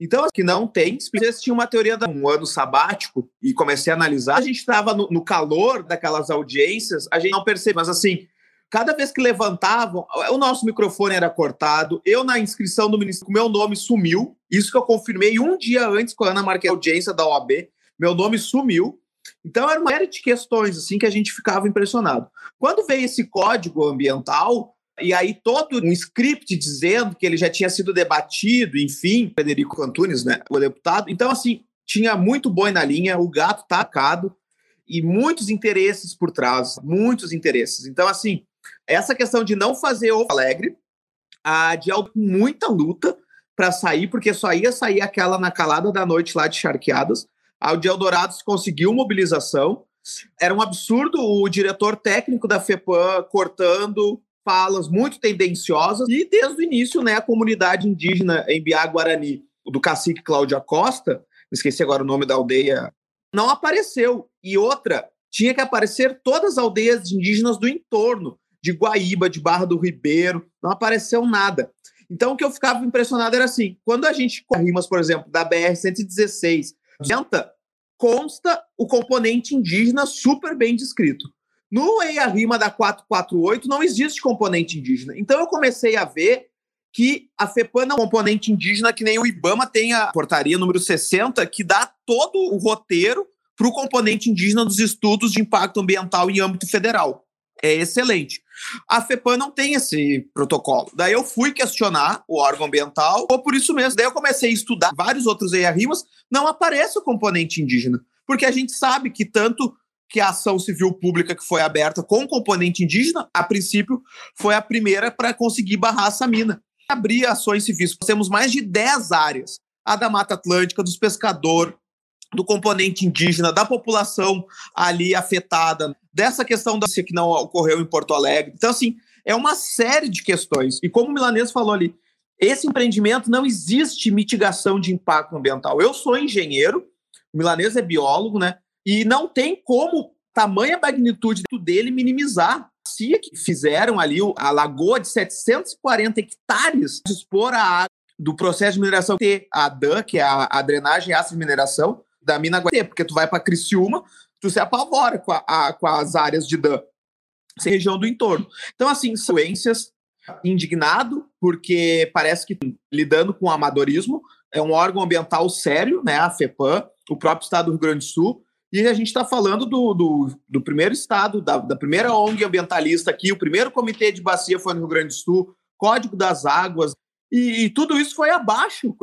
Então, que não tem. Tinha uma teoria de um ano sabático e comecei a analisar, a gente estava no, no, calor daquelas audiências, a gente não percebe, mas assim, cada vez que levantavam, o nosso microfone era cortado, eu na inscrição do ministério, meu nome sumiu, isso que eu confirmei um dia antes, quando a Ana a audiência da OAB, meu nome sumiu. Então era uma série de questões assim que a gente ficava impressionado. Quando veio esse código ambiental, e aí todo um script dizendo que ele já tinha sido debatido, enfim, Federico Antunes, né, o deputado. Então, assim, tinha muito boi na linha, o gato tacado e muitos interesses por trás, muitos interesses. Então, assim, essa questão de não fazer o Alegre, a de muita luta, para sair, porque só ia sair aquela na calada da noite lá de Charqueadas. A de Eldorado conseguiu mobilização. Era um absurdo o diretor técnico da FEPAM cortando falas muito tendenciosas. E desde o início, né, a comunidade indígena em Biá Guarani, do cacique Cláudia Costa, esqueci agora o nome da aldeia, não apareceu. E outra, tinha que aparecer todas as aldeias indígenas do entorno, de Guaíba, de Barra do Ribeiro, não apareceu nada. Então, o que eu ficava impressionado era assim: quando a gente rimas, por exemplo, da BR-116, consta o componente indígena super bem descrito. No EIA-RIMA da 448 não existe componente indígena. Então eu comecei a ver que a FEPAM não é um componente indígena que nem o IBAMA tem a portaria número 60, que dá todo o roteiro para o componente indígena dos estudos de impacto ambiental em âmbito federal. É excelente. A FEPAM não tem esse protocolo. Daí eu fui questionar o órgão ambiental, ou por isso mesmo. Daí eu comecei a estudar vários outros EIA-RIMAS, não aparece o componente indígena. Porque a gente sabe que tanto que a ação civil pública que foi aberta com componente indígena, a princípio, foi a primeira para conseguir barrar essa mina. Abrir ações civis. Nós temos mais de 10 áreas. A da Mata Atlântica, dos pescadores, do componente indígena, da população ali afetada, dessa questão da que não ocorreu em Porto Alegre. Então, assim, é uma série de questões. E como o Milanês falou ali, esse empreendimento não existe mitigação de impacto ambiental. Eu sou engenheiro, o Milanês é biólogo, né? E não tem como tamanha magnitude dele minimizar. Se que fizeram ali a lagoa de 740 hectares expor a água do processo de mineração ter a DAN, que é a, a drenagem ácida de mineração da mina Guaté, porque tu vai para Criciúma, tu se apavora com, a, a, com as áreas de DAN, região do entorno. Então, assim, influências indignado, porque parece que lidando com amadorismo, é um órgão ambiental sério, né, a FEPAM, o próprio estado do Rio Grande do Sul, e a gente está falando do, do, do, primeiro estado, da, da, primeira ONG ambientalista aqui, o primeiro comitê de bacia foi no Rio Grande do Sul, Código das Águas, e, e tudo isso foi abaixo.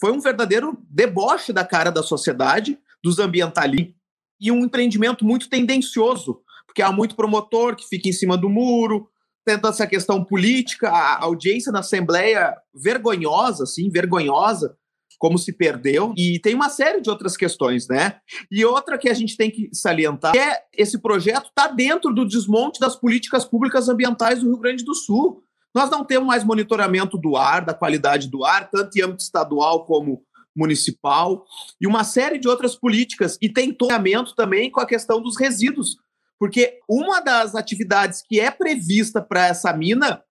Foi um verdadeiro deboche da cara da sociedade, dos ambientalistas, e um empreendimento muito tendencioso, porque há muito promotor que fica em cima do muro, tendo essa questão política, a audiência na Assembleia vergonhosa, assim, vergonhosa, como se perdeu, e tem uma série de outras questões, né? E outra que a gente tem que salientar é esse projeto está dentro do desmonte das políticas públicas ambientais do Rio Grande do Sul. Nós não temos mais monitoramento do ar, da qualidade do ar, tanto em âmbito estadual como municipal, e uma série de outras políticas, e tem toamento também com a questão dos resíduos, porque uma das atividades que é prevista para essa mina,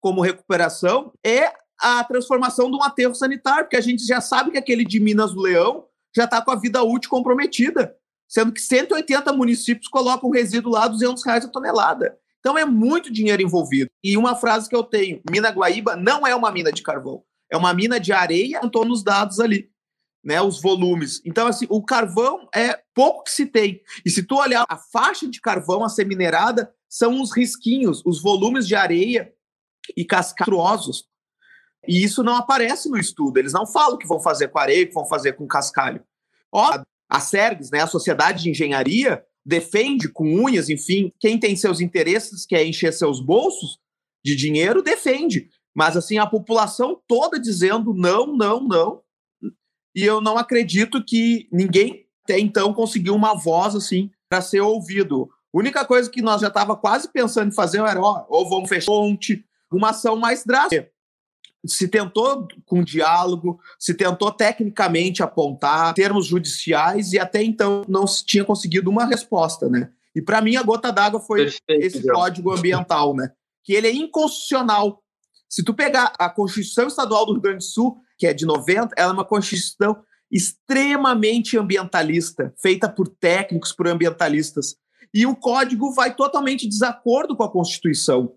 como recuperação, é a transformação de um aterro sanitário, porque a gente já sabe que aquele de Minas do Leão já está com a vida útil comprometida, sendo que 180 municípios colocam resíduo lá 200 reais a tonelada. Então é muito dinheiro envolvido. E uma frase que eu tenho: Mina Guaíba não é uma mina de carvão, é uma mina de areia. Estou nos dados ali, né? Os volumes. Então assim, o carvão é pouco que se tem. E se tu olhar a faixa de carvão a ser minerada, são os risquinhos, os volumes de areia e cascarosos e isso não aparece no estudo. Eles não falam que vão fazer com areia, que vão fazer com cascalho. Ó, a SERGS, né, a Sociedade de Engenharia, defende com unhas, enfim, quem tem seus interesses, quer encher seus bolsos de dinheiro, defende. Mas assim, a população toda dizendo não, não, não. E eu não acredito que ninguém até então conseguiu uma voz assim para ser ouvido. A única coisa que nós já estava quase pensando em fazer era, ó, ou vamos fechar ponte, uma ação mais drástica se tentou com diálogo, se tentou tecnicamente apontar termos judiciais e até então não se tinha conseguido uma resposta, né? E para mim a gota d'água foi Perfeito, esse Deus. código ambiental, né? Que ele é inconstitucional. Se tu pegar a Constituição Estadual do Rio Grande do Sul, que é de 90, ela é uma Constituição extremamente ambientalista, feita por técnicos, por ambientalistas. E o código vai totalmente de desacordo com a Constituição.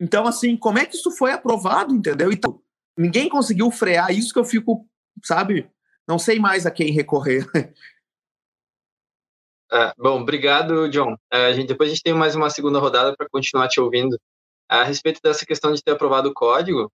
Então, assim, como é que isso foi aprovado, entendeu? Então, ninguém conseguiu frear isso que eu fico, sabe? Não sei mais a quem recorrer. É, [laughs] bom, obrigado, John. É, a gente, depois a gente tem mais uma segunda rodada para continuar te ouvindo. A respeito dessa questão de ter aprovado o código,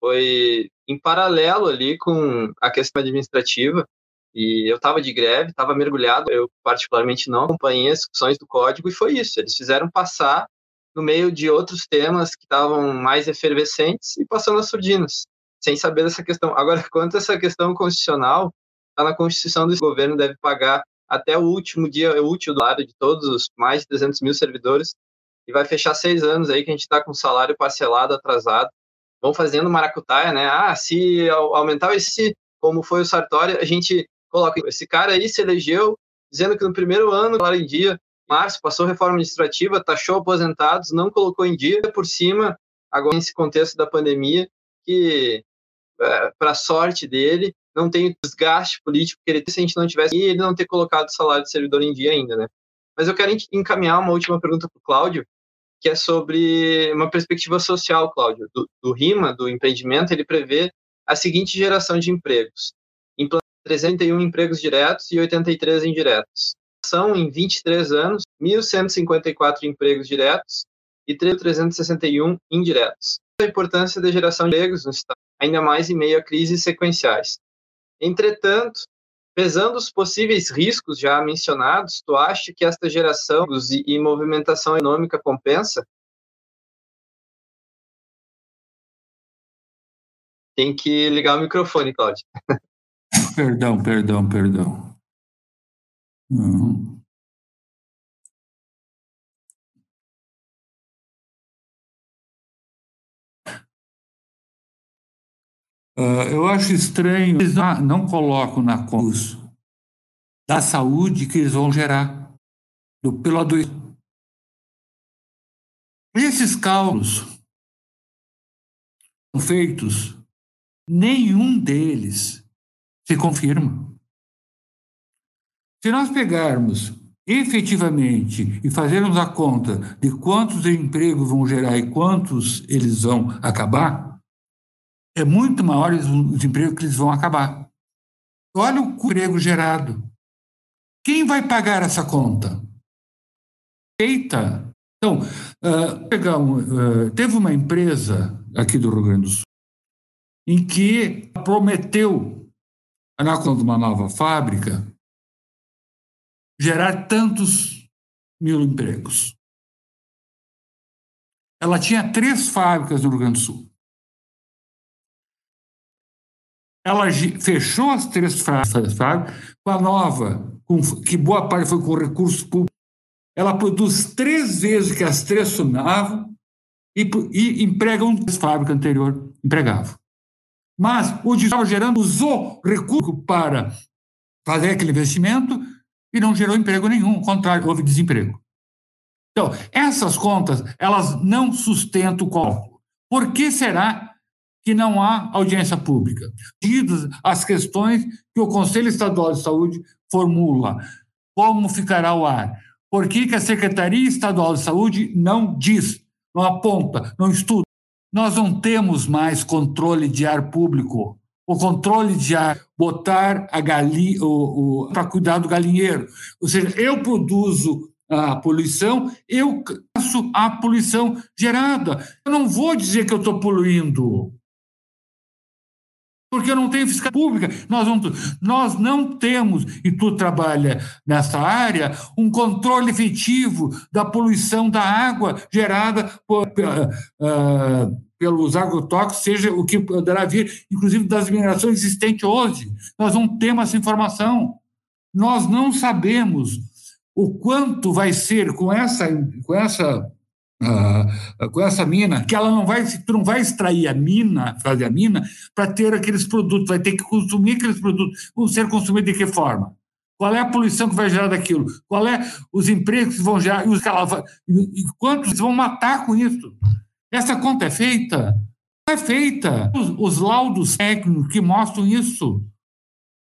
foi em paralelo ali com a questão administrativa, e eu estava de greve, estava mergulhado, eu particularmente não acompanhei as discussões do código, e foi isso, eles fizeram passar no meio de outros temas que estavam mais efervescentes e passando as surdinas, sem saber dessa questão. Agora, [laughs] quanto a essa questão constitucional, está na Constituição do governo deve pagar até o último dia útil do lado de todos os mais de 300 mil servidores e vai fechar seis anos aí que a gente está com salário parcelado, atrasado. Vão fazendo maracutaia, né? Ah, se aumentar esse, como foi o Sartori, a gente coloca esse cara aí se elegeu dizendo que no primeiro ano, salário em dia, março, passou reforma administrativa, taxou aposentados, não colocou em dia, por cima, agora nesse contexto da pandemia, que, é, para sorte dele, não tem desgaste político que ele se a gente não tivesse, e ele não ter colocado o salário de servidor em dia ainda, né? Mas eu quero encaminhar uma última pergunta para o Cláudio, que é sobre uma perspectiva social, Cláudio. Do, do RIMA, do empreendimento, ele prevê a seguinte geração de empregos. 301 empregos diretos e 83 indiretos. São, em 23 anos, 1.154 empregos diretos e 361 indiretos. A importância da geração de empregos no Estado, ainda mais em meio a crises sequenciais. Entretanto, pesando os possíveis riscos já mencionados, tu acha que esta geração e movimentação econômica compensa? Tem que ligar o microfone, Cláudio. Perdão, perdão, perdão. Uh, eu acho estranho, eles não, não colocam na conta da saúde que eles vão gerar do, pelo adoecimento. Esses cálculos feitos, nenhum deles se confirma. Se nós pegarmos efetivamente e fazermos a conta de quantos empregos vão gerar e quantos eles vão acabar, é muito maior os empregos que eles vão acabar. Olha o emprego gerado. Quem vai pagar essa conta? Feita. Então, uh, pegar um, uh, teve uma empresa aqui do Rio Grande do Sul em que prometeu na conta de uma nova fábrica, gerar tantos mil empregos. Ela tinha três fábricas no Rio Grande do Sul. Ela fechou as três fábricas com a nova, com, que boa parte foi com recursos públicos. Ela produz três vezes que as três sonavam e, e emprega um fábrica anterior empregava. Mas o estava gerando usou recurso para fazer aquele investimento e não gerou emprego nenhum, ao contrário, houve desemprego. Então, essas contas, elas não sustentam o cálculo. Por que será que não há audiência pública? As questões que o Conselho Estadual de Saúde formula. Como ficará o ar? Por que, que a Secretaria Estadual de Saúde não diz, não aponta, não estuda? Nós não temos mais controle de ar público. O controle de ar, botar a galinha, para cuidar do galinheiro. Ou seja, eu produzo a poluição, eu faço a poluição gerada. Eu não vou dizer que eu estou poluindo porque não tenho fiscal pública. Nós não, nós não temos, e tu trabalha nessa área, um controle efetivo da poluição da água gerada por, uh, pelos agrotóxicos, seja o que poderá vir, inclusive das minerações existentes hoje. Nós não temos essa informação. Nós não sabemos o quanto vai ser com essa, com essa uh, com essa mina, que ela não vai, tu não vai extrair a mina, fazer a mina, para ter aqueles produtos, vai ter que consumir aqueles produtos. Vão ser consumidos de que forma? Qual é a poluição que vai gerar daquilo? Qual é os empregos que vão gerar? E, os, e quantos vão matar com isso? Essa conta é feita? Não é feita. Os, os laudos técnicos que mostram isso.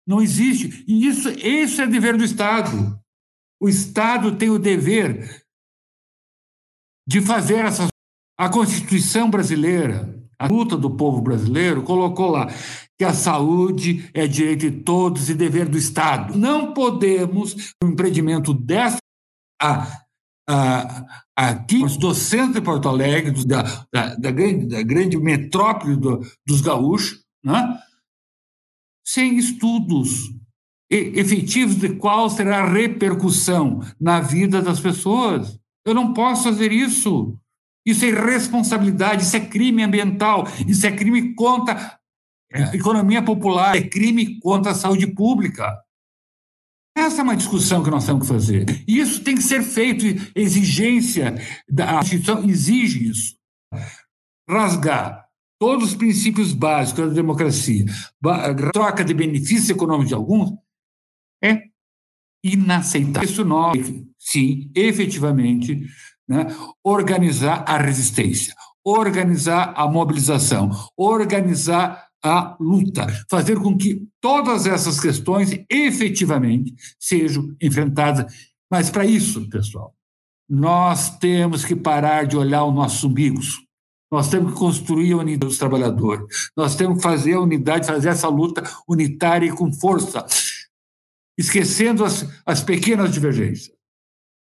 Não existe. E isso, isso é dever do Estado. O Estado tem o dever de fazer essa. A Constituição brasileira, a luta do povo brasileiro, colocou lá que a saúde é direito de todos e dever do Estado. Não podemos, no empreendimento dessa. A, a, aqui do centro de Porto Alegre, da, da, da grande, da grande metrópole do, dos gaúchos, né? sem estudos efetivos de qual será a repercussão na vida das pessoas. Eu não posso fazer isso. Isso é irresponsabilidade, isso é crime ambiental, isso é crime contra a economia popular, é crime contra a saúde pública. Essa é uma discussão que nós temos que fazer. E isso tem que ser feito, exigência da Constituição exige isso. Rasgar todos os princípios básicos da democracia, troca de benefícios econômicos de alguns, é inaceitável. Isso nós, sim, efetivamente, né, organizar a resistência, organizar a mobilização, organizar a luta, fazer com que todas essas questões efetivamente sejam enfrentadas. Mas para isso, pessoal, nós temos que parar de olhar os nossos umbigos. Nós temos que construir a unidade dos trabalhadores. Nós temos que fazer a unidade, fazer essa luta unitária e com força, esquecendo as, as pequenas divergências.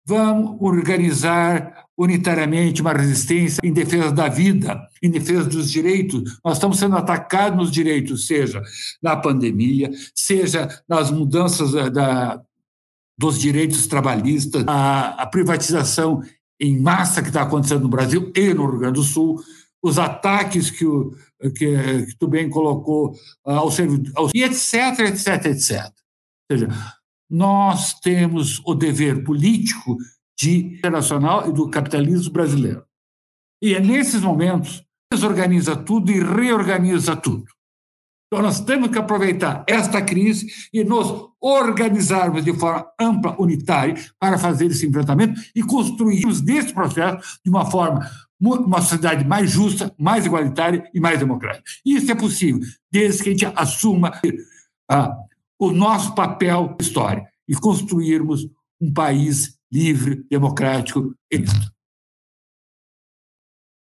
Vamos organizar unitariamente uma resistência em defesa da vida, em defesa dos direitos. Nós estamos sendo atacados nos direitos, seja na pandemia, seja nas mudanças da, dos direitos trabalhistas, a, a privatização em massa que está acontecendo no Brasil e no Rio Grande do Sul, os ataques que, o, que, que tu bem colocou ah, ao servidor, e etc, etc, etc. Ou seja, nós temos o dever político de internacional e do capitalismo brasileiro. E é nesses momentos desorganiza tudo e reorganiza tudo. Então, nós temos que aproveitar esta crise e nos organizarmos de forma ampla, unitária, para fazer esse enfrentamento e construirmos nesse processo de uma forma, uma sociedade mais justa, mais igualitária e mais democrática. Isso é possível, desde que a gente assuma ah, o nosso papel história e construirmos um país livre, democrático e justo.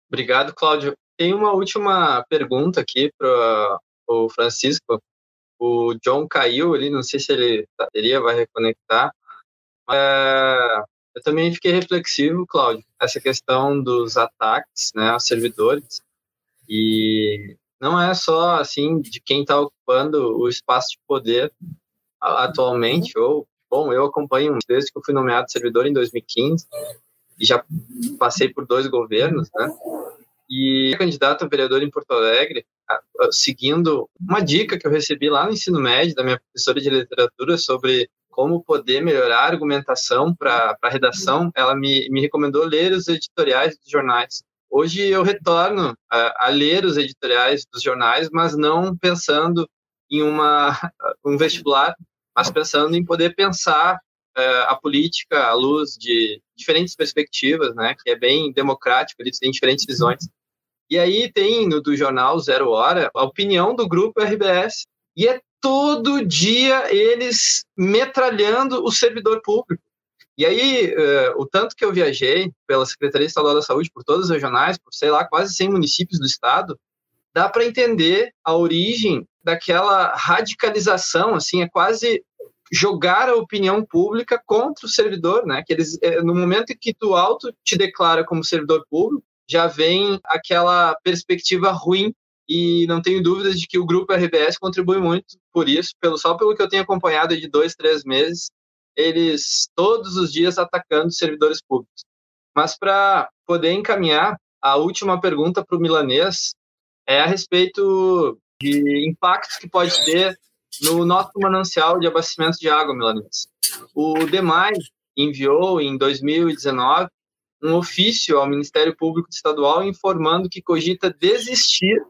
Obrigado, Cláudio. Tem uma última pergunta aqui para o Francisco. O John caiu ali, não sei se ele teria, vai reconectar. É, eu também fiquei reflexivo, Cláudio, essa questão dos ataques né, aos servidores. E não é só assim de quem está ocupando o espaço de poder atualmente, ou, bom, eu acompanho desde que eu fui nomeado servidor em 2015 e já passei por dois governos, né? e candidato a vereador em Porto Alegre, seguindo uma dica que eu recebi lá no ensino médio da minha professora de literatura sobre como poder melhorar a argumentação para a redação, ela me, me recomendou ler os editoriais dos jornais. Hoje eu retorno a, a ler os editoriais dos jornais, mas não pensando em uma, [laughs] um vestibular, mas pensando em poder pensar é, a política à luz de diferentes perspectivas, né, que é bem democrático, eles têm diferentes visões. E aí tem no do jornal Zero Hora a opinião do grupo RBS. E é todo dia eles metralhando o servidor público. E aí, uh, o tanto que eu viajei pela Secretaria Estadual da Saúde, por todos os regionais, por, sei lá, quase 100 municípios do estado, dá para entender a origem daquela radicalização, assim, é quase jogar a opinião pública contra o servidor, né? Que eles, eh, no momento em que tu auto te declara como servidor público, já vem aquela perspectiva ruim e não tenho dúvidas de que o grupo RBS contribui muito por isso, pelo só pelo que eu tenho acompanhado de dois, três meses, eles todos os dias atacando servidores públicos. Mas para poder encaminhar a última pergunta para o milanês é a respeito de impactos que pode ter no nosso manancial de abastecimento de água milanês. O DEMAI enviou em 2019 um ofício ao Ministério Público Estadual informando que cogita desistir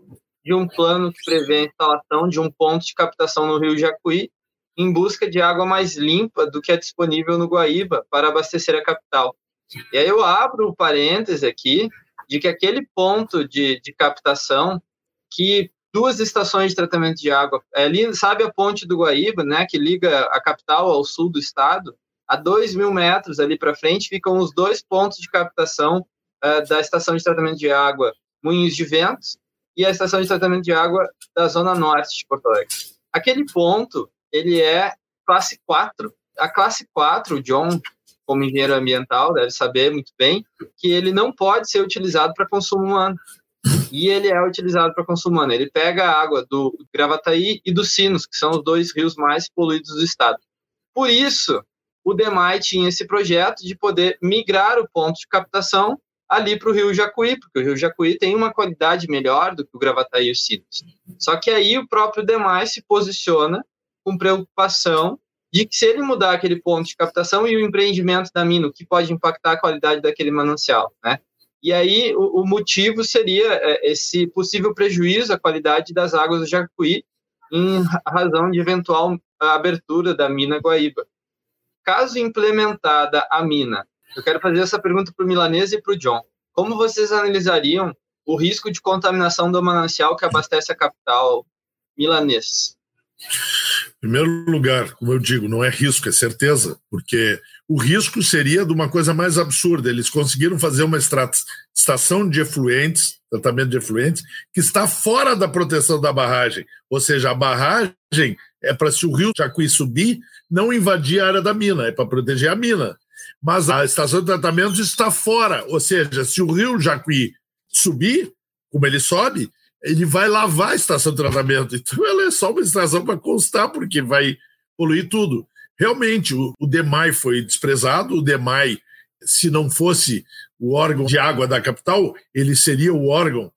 de um plano que prevê a instalação de um ponto de captação no Rio Jacuí em busca de água mais limpa do que é disponível no Guaíba para abastecer a capital. E aí eu abro o parêntese aqui de que aquele ponto de, de captação que duas estações de tratamento de água, é ali, sabe a ponte do Guaíba, né, que liga a capital ao sul do estado, a dois mil metros ali para frente ficam os dois pontos de captação uh, da estação de tratamento de água Moinhos de Ventos e a estação de tratamento de água da zona norte de Porto Alegre. Aquele ponto, ele é classe 4. A classe 4, o John, como engenheiro ambiental, deve saber muito bem que ele não pode ser utilizado para consumo humano. E ele é utilizado para consumo humano. Ele pega a água do Gravataí e dos Sinos, que são os dois rios mais poluídos do estado. Por isso, o DEMAI tinha esse projeto de poder migrar o ponto de captação ali para o Rio Jacuí, porque o Rio Jacuí tem uma qualidade melhor do que o Gravataí e os Sinos. Só que aí o próprio DEMAI se posiciona com preocupação de que se ele mudar aquele ponto de captação e o empreendimento da mina, o que pode impactar a qualidade daquele manancial, né? E aí o, o motivo seria é, esse possível prejuízo à qualidade das águas do Jacuí em razão de eventual abertura da mina Guaíba caso implementada a mina, eu quero fazer essa pergunta para o Milanês e para o John. Como vocês analisariam o risco de contaminação do manancial que abastece a capital milanês? Em primeiro lugar, como eu digo, não é risco, é certeza, porque o risco seria de uma coisa mais absurda. Eles conseguiram fazer uma estação de efluentes, tratamento de efluentes, que está fora da proteção da barragem. Ou seja, a barragem é para se o rio Jacuí subir, não invadir a área da mina, é para proteger a mina. Mas a estação de tratamento está fora, ou seja, se o rio Jacuí subir, como ele sobe, ele vai lavar a estação de tratamento. Então ela é só uma estação para constar, porque vai poluir tudo. Realmente, o, o DEMAI foi desprezado, o DEMAI, se não fosse o órgão de água da capital, ele seria o órgão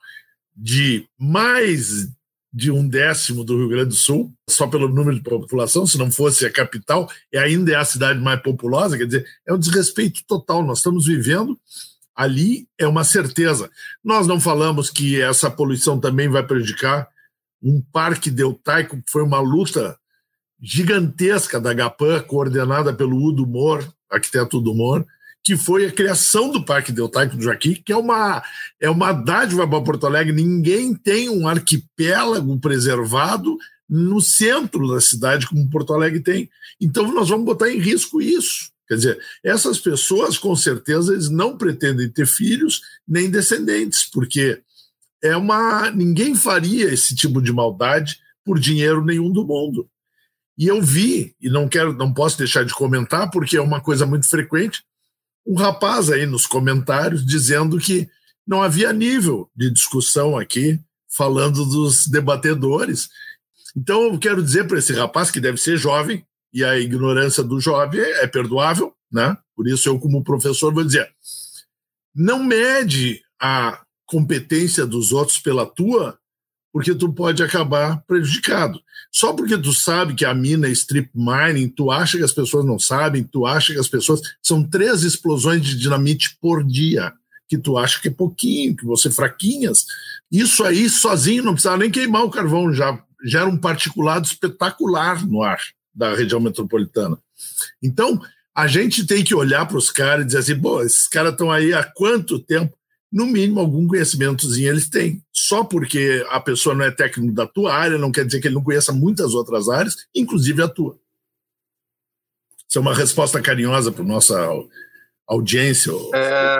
de mais de um décimo do Rio Grande do Sul, só pelo número de população, se não fosse a capital, e ainda é a cidade mais populosa, quer dizer, é um desrespeito total. Nós estamos vivendo ali, é uma certeza. Nós não falamos que essa poluição também vai prejudicar um parque deltaico, que foi uma luta gigantesca da GAPAN, coordenada pelo Udo Mor, arquiteto Udo Mor, que foi a criação do Parque Deltaico do Joaquim, que é uma, é uma dádiva para Porto Alegre. Ninguém tem um arquipélago preservado no centro da cidade como Porto Alegre tem. Então nós vamos botar em risco isso. Quer dizer, essas pessoas, com certeza, eles não pretendem ter filhos nem descendentes, porque é uma ninguém faria esse tipo de maldade por dinheiro nenhum do mundo. E eu vi, e não quero, não posso deixar de comentar, porque é uma coisa muito frequente, um rapaz aí nos comentários dizendo que não havia nível de discussão aqui, falando dos debatedores. Então eu quero dizer para esse rapaz que deve ser jovem, e a ignorância do jovem é perdoável, né? Por isso eu como professor vou dizer, não mede a competência dos outros pela tua, porque tu pode acabar prejudicado. Só porque tu sabe que a mina é strip mining, tu acha que as pessoas não sabem, tu acha que as pessoas. São três explosões de dinamite por dia, que tu acha que é pouquinho, que você fraquinhas. Isso aí sozinho não precisava nem queimar o carvão, já gera um particulado espetacular no ar da região metropolitana. Então, a gente tem que olhar para os caras e dizer assim: pô, esses caras estão aí há quanto tempo? no mínimo algum conhecimentozinho eles têm. Só porque a pessoa não é técnico da tua área, não quer dizer que ele não conheça muitas outras áreas, inclusive a tua. Isso é uma resposta carinhosa para nossa audiência. É,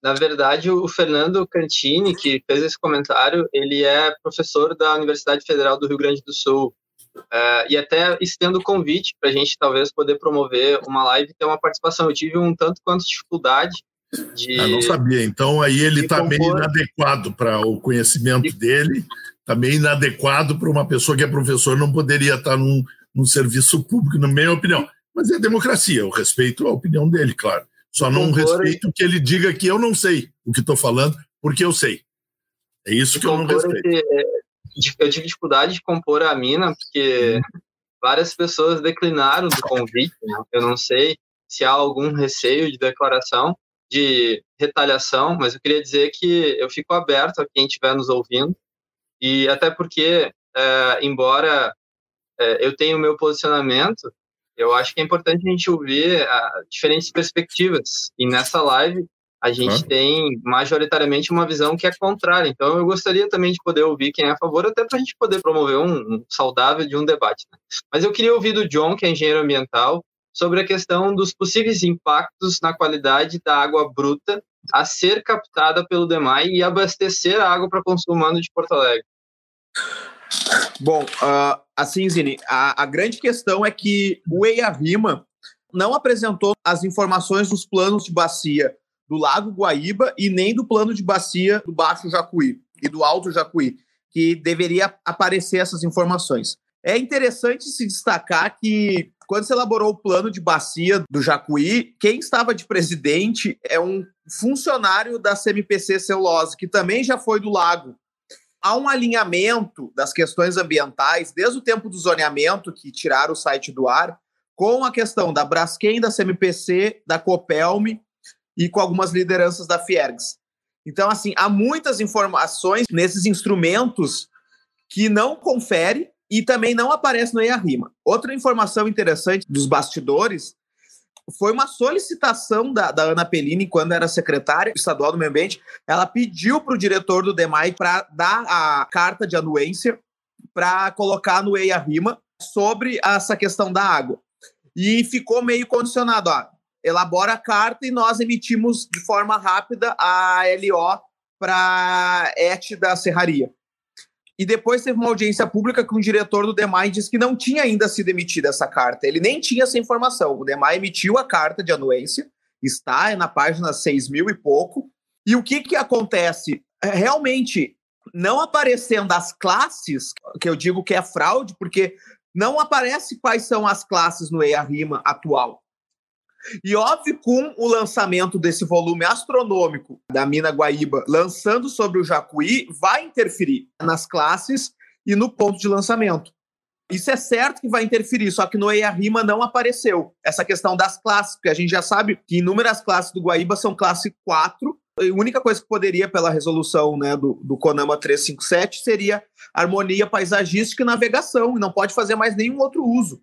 na verdade, o Fernando Cantini, que fez esse comentário, ele é professor da Universidade Federal do Rio Grande do Sul. É, e até estendo o convite para a gente talvez poder promover uma live e ter uma participação. Eu tive um tanto quanto dificuldade de. Ah, não sabia. Então aí ele está meio inadequado para o conhecimento de... dele, está meio inadequado para uma pessoa que é professor, não poderia estar tá num, num serviço público, na minha opinião. Mas é democracia, eu respeito a opinião dele, claro. Só não respeito que ele diga que eu não sei o que estou falando, porque eu sei. É isso que eu não respeito. Esse, é, eu tive dificuldade de compor a mina, porque várias pessoas declinaram do convite. Né? Eu não sei se há algum receio de declaração, de retaliação, mas eu queria dizer que eu fico aberto a quem estiver nos ouvindo, e até porque, é, embora é, eu tenha o meu posicionamento, eu acho que é importante a gente ouvir a, diferentes perspectivas, e nessa live a gente tem majoritariamente uma visão que é contrária. Então, eu gostaria também de poder ouvir quem é a favor, até para a gente poder promover um, um, saudável de um debate. Né? Mas eu queria ouvir do John, que é engenheiro ambiental, sobre a questão dos possíveis impactos na qualidade da água bruta a ser captada pelo DEMAI e abastecer a água para consumo humano de Porto Alegre. Bom, uh, assim, Zini, a, a, grande questão é que o EIA-RIMA não apresentou as informações dos planos de bacia do Lago Guaíba e nem do plano de bacia do Baixo Jacuí e do Alto Jacuí, que deveria aparecer essas informações. É interessante se destacar que quando se elaborou o plano de bacia do Jacuí, quem estava de presidente é um funcionário da CMPC Celulose, que também já foi do lago. Há um alinhamento das questões ambientais, desde o tempo do zoneamento, que tiraram o site do ar, com a questão da Braskem, da CMPC, da Copelme e com algumas lideranças da Fiergs. Então, assim, há muitas informações nesses instrumentos que não confere e também não aparece no EIA-RIMA. Outra informação interessante dos bastidores foi uma solicitação da, da Ana Pellini, quando era secretária estadual do Meio Ambiente, ela pediu para o diretor do DEMAI para dar a carta de anuência para colocar no EIA Rima sobre essa questão da água. E ficou meio condicionado, ó, elabora a carta e nós emitimos de forma rápida a LO para ET da Serraria. E depois teve uma audiência pública com o diretor do DEMAI disse que não tinha ainda sido emitida essa carta. Ele nem tinha essa informação. O DEMAI emitiu a carta de anuência, está na página 6 mil e pouco. E o que, que acontece? É, realmente, não aparecendo as classes, que eu digo que é fraude, porque não aparece quais são as classes no EIA-RIMA atual. E óbvio, com o lançamento desse volume astronômico da mina Guaíba, lançando sobre o Jacuí, vai interferir nas classes e no ponto de lançamento. Isso é certo que vai interferir, só que no EIA Rima não apareceu essa questão das classes, porque a gente já sabe que inúmeras classes do Guaíba são classe 4. A única coisa que poderia, pela resolução né, do, do CONAMA 357, seria harmonia paisagística e navegação, e não pode fazer mais nenhum outro uso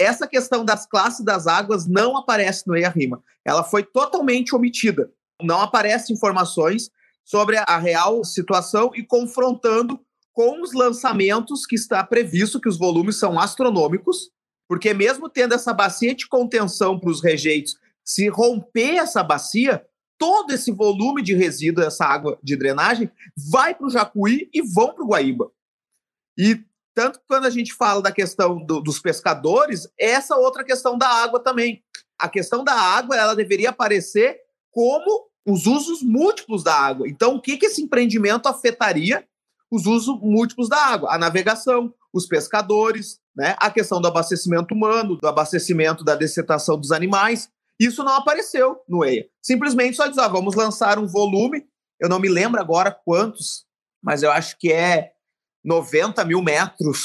essa questão das classes das águas não aparece no EIA-RIMA. Ela foi totalmente omitida. Não aparecem informações sobre a real situação e confrontando com os lançamentos que está previsto, que os volumes são astronômicos, porque mesmo tendo essa bacia de contenção para os rejeitos, se romper essa bacia, todo esse volume de resíduo, essa água de drenagem, vai para o Jacuí e vão para o Guaíba. E tanto que quando a gente fala da questão do, dos pescadores, essa outra questão da água também. A questão da água, ela deveria aparecer como os usos múltiplos da água. Então, o que, que esse empreendimento afetaria os usos múltiplos da água? A navegação, os pescadores, né? a questão do abastecimento humano, do abastecimento da dessetação dos animais. Isso não apareceu no EIA. Simplesmente só diz, vamos lançar um volume, eu não me lembro agora quantos, mas eu acho que é 90 mil metros.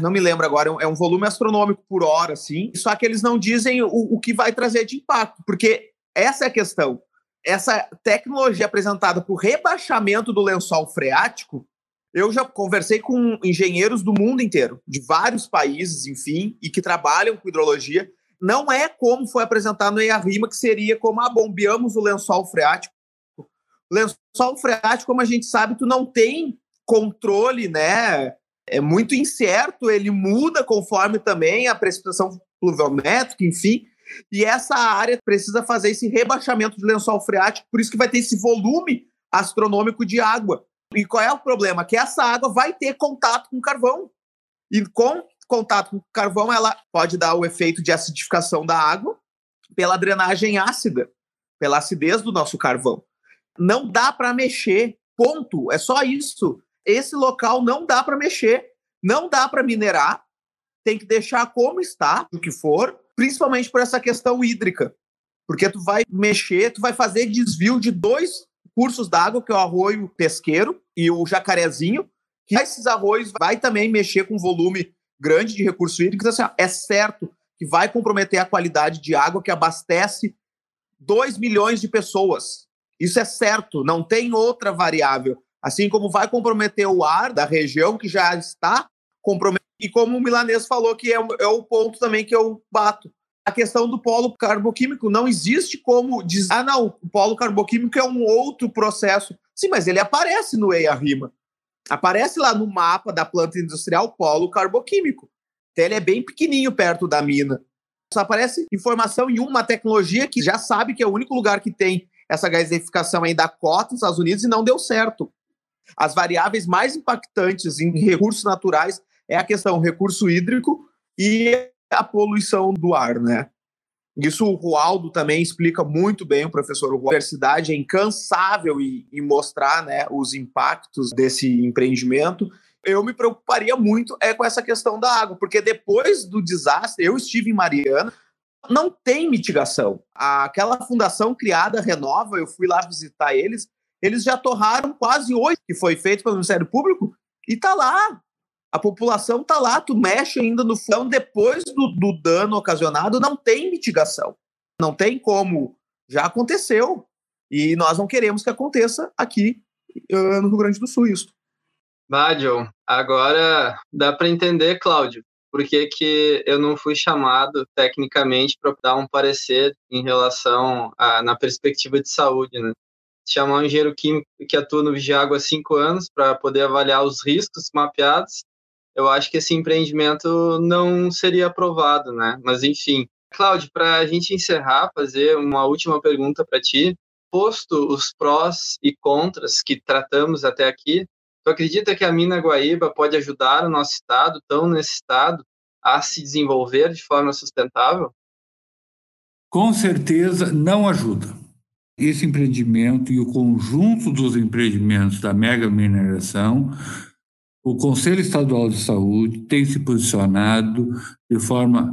Não me lembro agora, é um volume astronômico por hora, assim. Só que eles não dizem o, o que vai trazer de impacto, porque essa é a questão. Essa tecnologia apresentada por rebaixamento do lençol freático, eu já conversei com engenheiros do mundo inteiro, de vários países, enfim, e que trabalham com hidrologia. Não é como foi apresentado no EIA-RIMA, que seria como, ah, bombeamos o lençol freático. O lençol freático, como a gente sabe, tu não tem controle, né? É muito incerto, ele muda conforme também a precipitação pluviométrica, enfim. E essa área precisa fazer esse rebaixamento de lençol freático, por isso que vai ter esse volume astronômico de água. E qual é o problema? Que essa água vai ter contato com carvão. E com contato com carvão, ela pode dar o efeito de acidificação da água pela drenagem ácida, pela acidez do nosso carvão. Não dá para mexer, ponto. É só isso esse local não dá para mexer, não dá para minerar, tem que deixar como está, o que for, principalmente por essa questão hídrica. Porque tu vai mexer, tu vai fazer desvio de dois cursos d'água, que é o arroio pesqueiro e o jacarezinho, que esses arroios vai também mexer com volume grande de recursos hídricos. Assim, ó, é certo que vai comprometer a qualidade de água que abastece 2 milhões de pessoas. Isso é certo, não tem outra variável. Assim como vai comprometer o ar da região que já está comprometido. E como o milanês falou, que é, é o ponto também que eu bato. A questão do polo carboquímico não existe como dizer, ah, não, o polo carboquímico é um outro processo. Sim, mas ele aparece no EIA-RIMA. Aparece lá no mapa da planta industrial polo carboquímico. Então ele é bem pequenininho perto da mina. Só aparece informação em uma tecnologia que já sabe que é o único lugar que tem essa gasificação aí da cota nos Estados Unidos e não deu certo. As variáveis mais impactantes em recursos naturais é a questão recurso hídrico e a poluição do ar, né? Isso o Rualdo também explica muito bem, o professor. A universidade é incansável em, em mostrar né, os impactos desse empreendimento. Eu me preocuparia muito é com essa questão da água, porque depois do desastre, eu estive em Mariana, não tem mitigação. Aquela fundação criada, Renova, eu fui lá visitar eles, eles já torraram quase oito que foi feito pelo Ministério Público e tá lá. A população tá lá, tu mexe ainda no fundo depois do, do dano ocasionado, não tem mitigação. Não tem como. Já aconteceu. E nós não queremos que aconteça aqui uh, no Rio Grande do Sul isso. Bah, John, agora dá para entender, Cláudio, por que, que eu não fui chamado tecnicamente para dar um parecer em relação a, na perspectiva de saúde, né? Chamar um engenheiro químico que atua no Vigiago há cinco anos para poder avaliar os riscos mapeados, eu acho que esse empreendimento não seria aprovado, né? Mas enfim, Cláudio, para a gente encerrar, fazer uma última pergunta para ti. Posto os prós e contras que tratamos até aqui, tu acredita que a mina Guaíba pode ajudar o nosso estado, tão nesse estado, a se desenvolver de forma sustentável? Com certeza não ajuda. Esse empreendimento e o conjunto dos empreendimentos da mega mineração, o Conselho Estadual de Saúde tem se posicionado de forma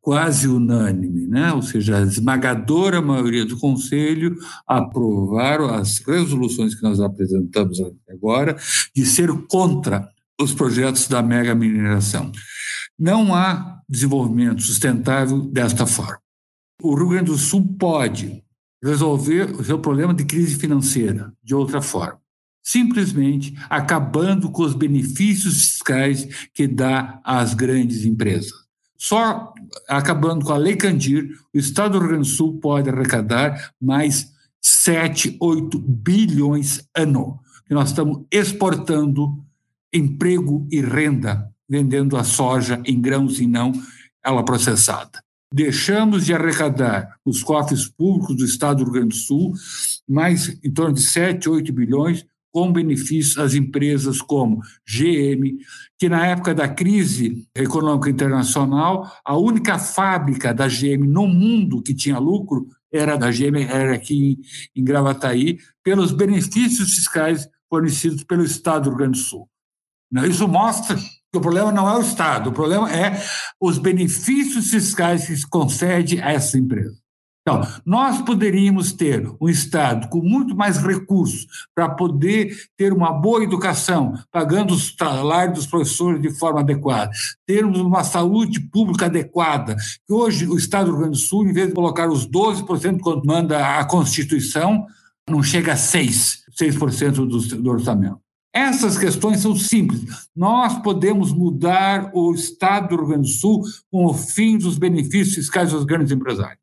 quase unânime, né? ou seja, a esmagadora maioria do Conselho aprovaram as resoluções que nós apresentamos agora de ser contra os projetos da mega mineração. Não há desenvolvimento sustentável desta forma. O Rio Grande do Sul pode resolver o seu problema de crise financeira de outra forma, simplesmente acabando com os benefícios fiscais que dá às grandes empresas. Só acabando com a Lei Candir, o Estado do Rio Grande do Sul pode arrecadar mais 7, 8 bilhões ano, que nós estamos exportando emprego e renda, vendendo a soja em grãos e não ela processada. Deixamos de arrecadar os cofres públicos do Estado do Rio Grande do Sul mais em torno de 7, 8 bilhões com benefícios às empresas como GM, que na época da crise econômica internacional, a única fábrica da GM no mundo que tinha lucro era da GM, era aqui em Gravataí, pelos benefícios fiscais fornecidos pelo Estado do Rio Grande do Sul. Isso mostra o problema não é o Estado, o problema é os benefícios fiscais que se concede a essa empresa. Então, nós poderíamos ter um Estado com muito mais recursos para poder ter uma boa educação, pagando os salários dos professores de forma adequada, termos uma saúde pública adequada, hoje o Estado do Rio Grande do Sul, em vez de colocar os 12% quando manda a Constituição, não chega a 6%, 6% do, do orçamento. Essas questões são simples. Nós podemos mudar o Estado do Rio Grande do Sul com o fim dos benefícios fiscais dos grandes empresários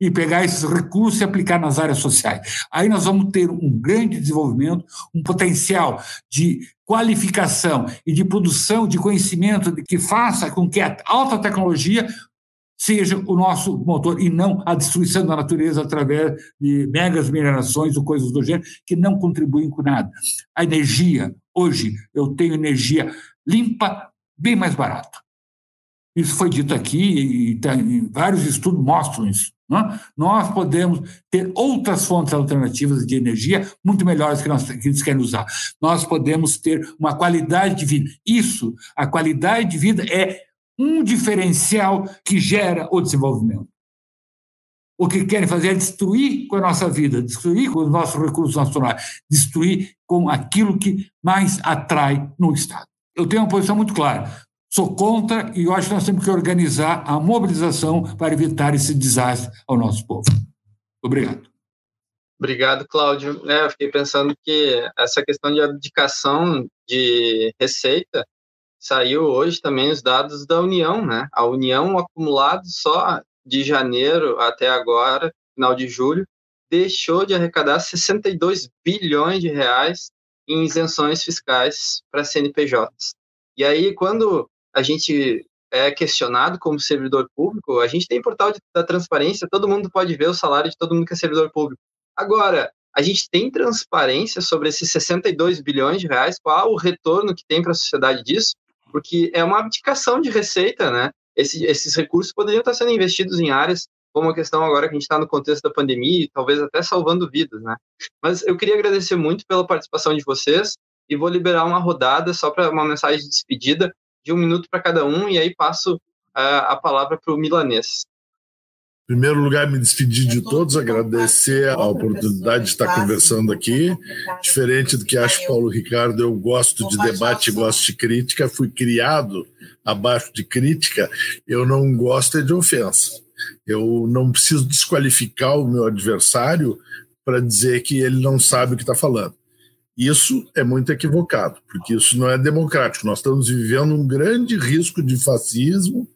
e pegar esses recursos e aplicar nas áreas sociais. Aí nós vamos ter um grande desenvolvimento, um potencial de qualificação e de produção de conhecimento que faça com que a alta tecnologia seja o nosso motor e não a destruição da natureza através de megas minerações ou coisas do gênero que não contribuem com nada. A energia, hoje eu tenho energia limpa, bem mais barata. Isso foi dito aqui e, e vários estudos mostram isso. Né? Nós podemos ter outras fontes alternativas de energia muito melhores que, nós, que eles querem usar. Nós podemos ter uma qualidade de vida. Isso, a qualidade de vida é um diferencial que gera o desenvolvimento. O que querem fazer é destruir com a nossa vida, destruir com os nossos recursos nacionais, destruir com aquilo que mais atrai no Estado. Eu tenho uma posição muito clara. Sou contra e eu acho que nós temos que organizar a mobilização para evitar esse desastre ao nosso povo. Obrigado. Obrigado, Cláudio. É, eu fiquei pensando que essa questão de abdicação de receita saiu hoje também os dados da União, né? A União acumulado só de janeiro até agora, final de julho, deixou de arrecadar 62 bilhões de reais em isenções fiscais para CNPJs. E aí, quando a gente é questionado como servidor público, a gente tem portal de, da transparência, todo mundo pode ver o salário de todo mundo que é servidor público. Agora, a gente tem transparência sobre esses 62 bilhões de reais, qual o retorno que tem para a sociedade disso? Porque é uma abdicação de receita, né? Esse, esses recursos poderiam estar sendo investidos em áreas como a questão agora que a gente está no contexto da pandemia, e talvez até salvando vidas, né? Mas eu queria agradecer muito pela participação de vocês e vou liberar uma rodada só para uma mensagem de despedida de um minuto para cada um, e aí passo uh, a palavra para o milanês. Primeiro lugar, me despedir de todos, agradecer a oportunidade de estar conversando aqui. Diferente do que acha Paulo Ricardo, eu gosto de debate gosto de crítica. Fui criado abaixo de crítica, eu não gosto é de ofensa. Eu não preciso desqualificar o meu adversário para dizer que ele não sabe o que está falando. Isso é muito equivocado, porque isso não é democrático. Nós estamos vivendo um grande risco de fascismo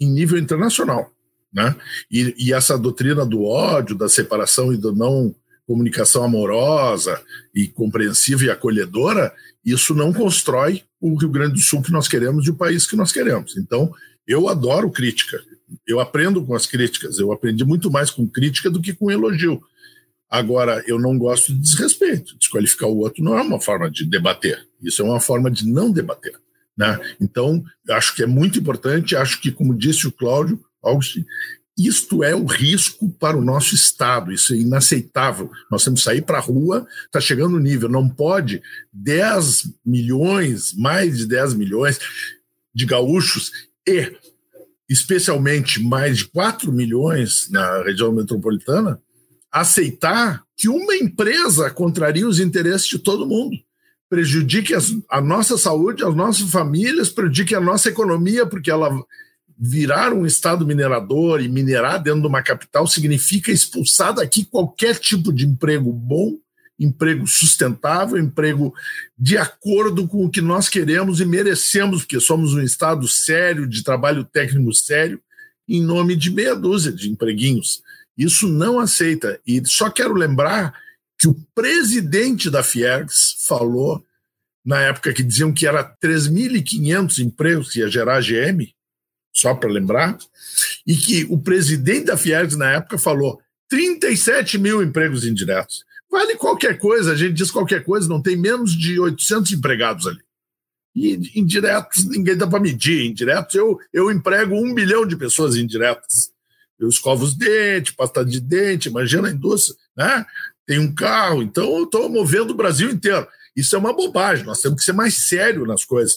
em nível internacional. Né? E, e essa doutrina do ódio, da separação e do não comunicação amorosa e compreensiva e acolhedora, isso não constrói o Rio Grande do Sul que nós queremos e o país que nós queremos. Então, eu adoro crítica. Eu aprendo com as críticas. Eu aprendi muito mais com crítica do que com elogio. Agora, eu não gosto de desrespeito. Desqualificar o outro não é uma forma de debater. Isso é uma forma de não debater. Né? Então, acho que é muito importante. Acho que, como disse o Cláudio Augustin, isto é o risco para o nosso Estado, isso é inaceitável. Nós temos que sair para a rua, está chegando o nível, não pode 10 milhões, mais de 10 milhões de gaúchos e especialmente mais de 4 milhões na região metropolitana, aceitar que uma empresa contraria os interesses de todo mundo, prejudique a nossa saúde, as nossas famílias, prejudique a nossa economia, porque ela virar um estado minerador e minerar dentro de uma capital significa expulsar daqui qualquer tipo de emprego bom, emprego sustentável, emprego de acordo com o que nós queremos e merecemos, porque somos um estado sério, de trabalho técnico sério, em nome de meia dúzia de empreguinhos. Isso não aceita. E só quero lembrar que o presidente da Fiergs falou, na época que diziam que era 3.500 empregos que ia gerar a GM, só para lembrar, e que o presidente da Fiergs na época falou 37 mil empregos indiretos. Vale qualquer coisa, a gente diz qualquer coisa, não tem menos de 800 empregados ali. E indiretos ninguém dá para medir. Indiretos eu, eu emprego um bilhão de pessoas indiretas. Eu escovo os dentes, pasta de dente, imagina a indústria, né? Tem um carro, então eu estou movendo o Brasil inteiro. Isso é uma bobagem, nós temos que ser mais sério nas coisas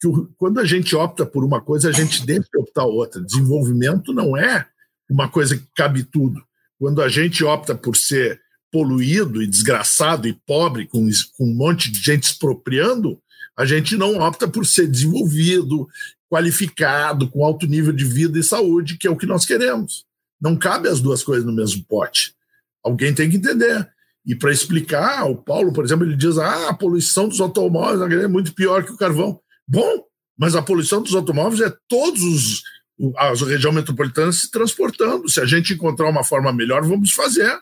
que o, quando a gente opta por uma coisa, a gente deve optar outra. Desenvolvimento não é uma coisa que cabe tudo. Quando a gente opta por ser poluído e desgraçado e pobre, com, com um monte de gente expropriando, a gente não opta por ser desenvolvido, qualificado, com alto nível de vida e saúde, que é o que nós queremos. Não cabe as duas coisas no mesmo pote. Alguém tem que entender. E para explicar, o Paulo, por exemplo, ele diz: ah, a poluição dos automóveis é muito pior que o carvão. Bom, mas a poluição dos automóveis é todos os a região metropolitana se transportando. Se a gente encontrar uma forma melhor, vamos fazer.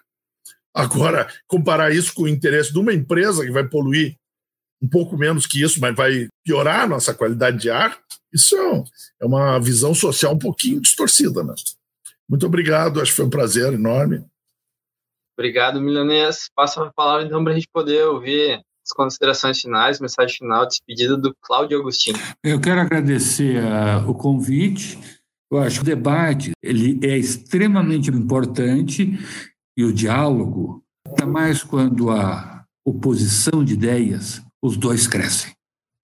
Agora, comparar isso com o interesse de uma empresa que vai poluir um pouco menos que isso, mas vai piorar a nossa qualidade de ar, isso é, é uma visão social um pouquinho distorcida. Né? Muito obrigado, acho que foi um prazer enorme. Obrigado, Milanês. Passa a palavra então para a gente poder ouvir as considerações finais, mensagem final, despedida do Cláudio Agostinho. Eu quero agradecer uh, o convite. Eu acho que o debate ele é extremamente importante e o diálogo, ainda mais quando há oposição de ideias, os dois crescem.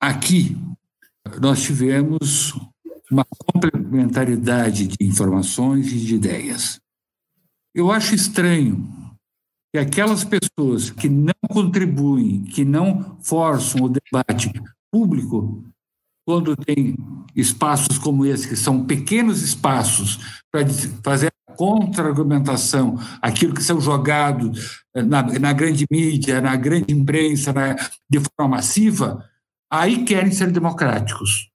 Aqui, nós tivemos uma complementaridade de informações e de ideias. Eu acho estranho que aquelas pessoas que não contribuem, que não forçam o debate público, quando tem espaços como esse, que são pequenos espaços para fazer a contra-argumentação, aquilo que são jogados eh, na, na, grande mídia, na grande imprensa, na, de forma massiva, aí querem ser democráticos,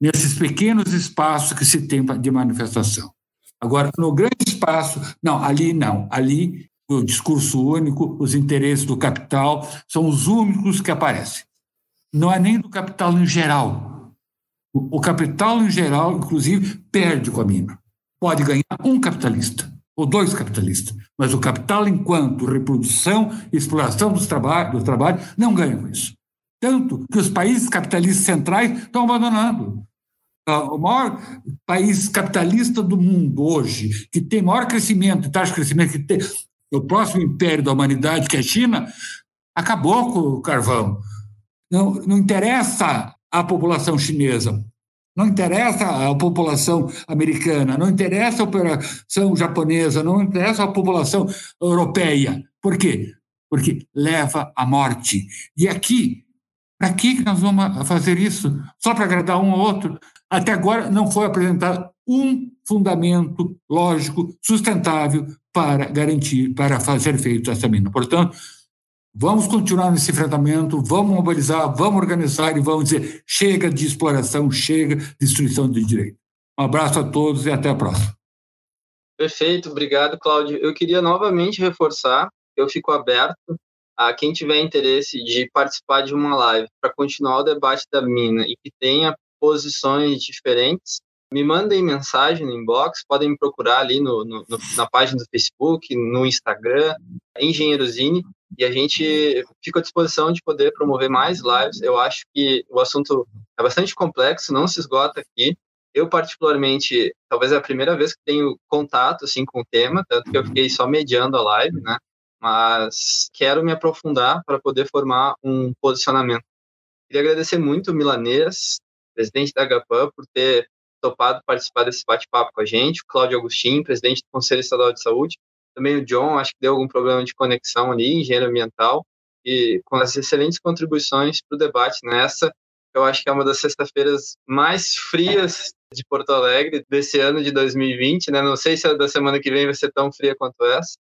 nesses pequenos espaços que se tem de manifestação. Agora, no grande espaço, não, ali não, ali o discurso único, os interesses do capital são os únicos que aparecem. Não é nem do capital em geral. O, capital em geral, inclusive, perde com a mina. Pode ganhar um capitalista ou dois capitalistas, mas o capital, enquanto reprodução e exploração dos trabalho, do trabalho, não ganha com isso. Tanto que os países capitalistas centrais estão abandonando. Ah, o maior país capitalista do mundo hoje, que tem maior crescimento, taxa de crescimento, que tem, o próximo império da humanidade, que é a China, acabou com o carvão. Não, não interessa a população chinesa, não interessa a população americana, não interessa a população japonesa, não interessa a população europeia. Por quê? Porque leva à morte. E aqui, para que nós vamos fazer isso? Só para agradar um ou outro? Até agora não foi apresentado um fundamento lógico, sustentável para garantir, para fazer feito essa mina. Portanto, vamos continuar nesse enfrentamento, vamos mobilizar, vamos organizar e vamos dizer chega de exploração, chega de destruição de direito. Um abraço a todos e até a próxima. Perfeito, obrigado, Cláudio. Eu queria novamente reforçar eu fico aberto a quem tiver interesse de participar de uma live para continuar o debate da mina e que tenha posições diferentes, me mandem mensagem no inbox, podem me procurar ali no, no, na página do Facebook, no Instagram, Engenheirozine, e a gente fica à disposição de poder promover mais lives. Eu acho que o assunto é bastante complexo, não se esgota aqui. Eu, particularmente, talvez é a primeira vez que tenho contato assim, com o tema, tanto que eu fiquei só mediando a live, né? Mas quero me aprofundar para poder formar um posicionamento. Queria agradecer muito o Milanês, presidente da HPAN, por ter topado participar desse bate-papo com a gente, o Cláudio Agostinho, presidente do Conselho Estadual de Saúde, também o John, acho que deu algum problema de conexão ali, engenheiro ambiental, e com as excelentes contribuições para o debate nessa, eu acho que é uma das sexta-feiras mais frias de Porto Alegre desse ano de 2020, né? Não sei se a da semana que vem vai ser tão fria quanto essa,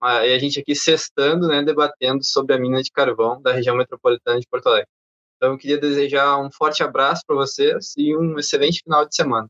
mas a gente aqui sextando, né, debatendo sobre a mina de carvão da região metropolitana de Porto Alegre. Então, eu queria desejar um forte abraço para vocês e um excelente final de semana.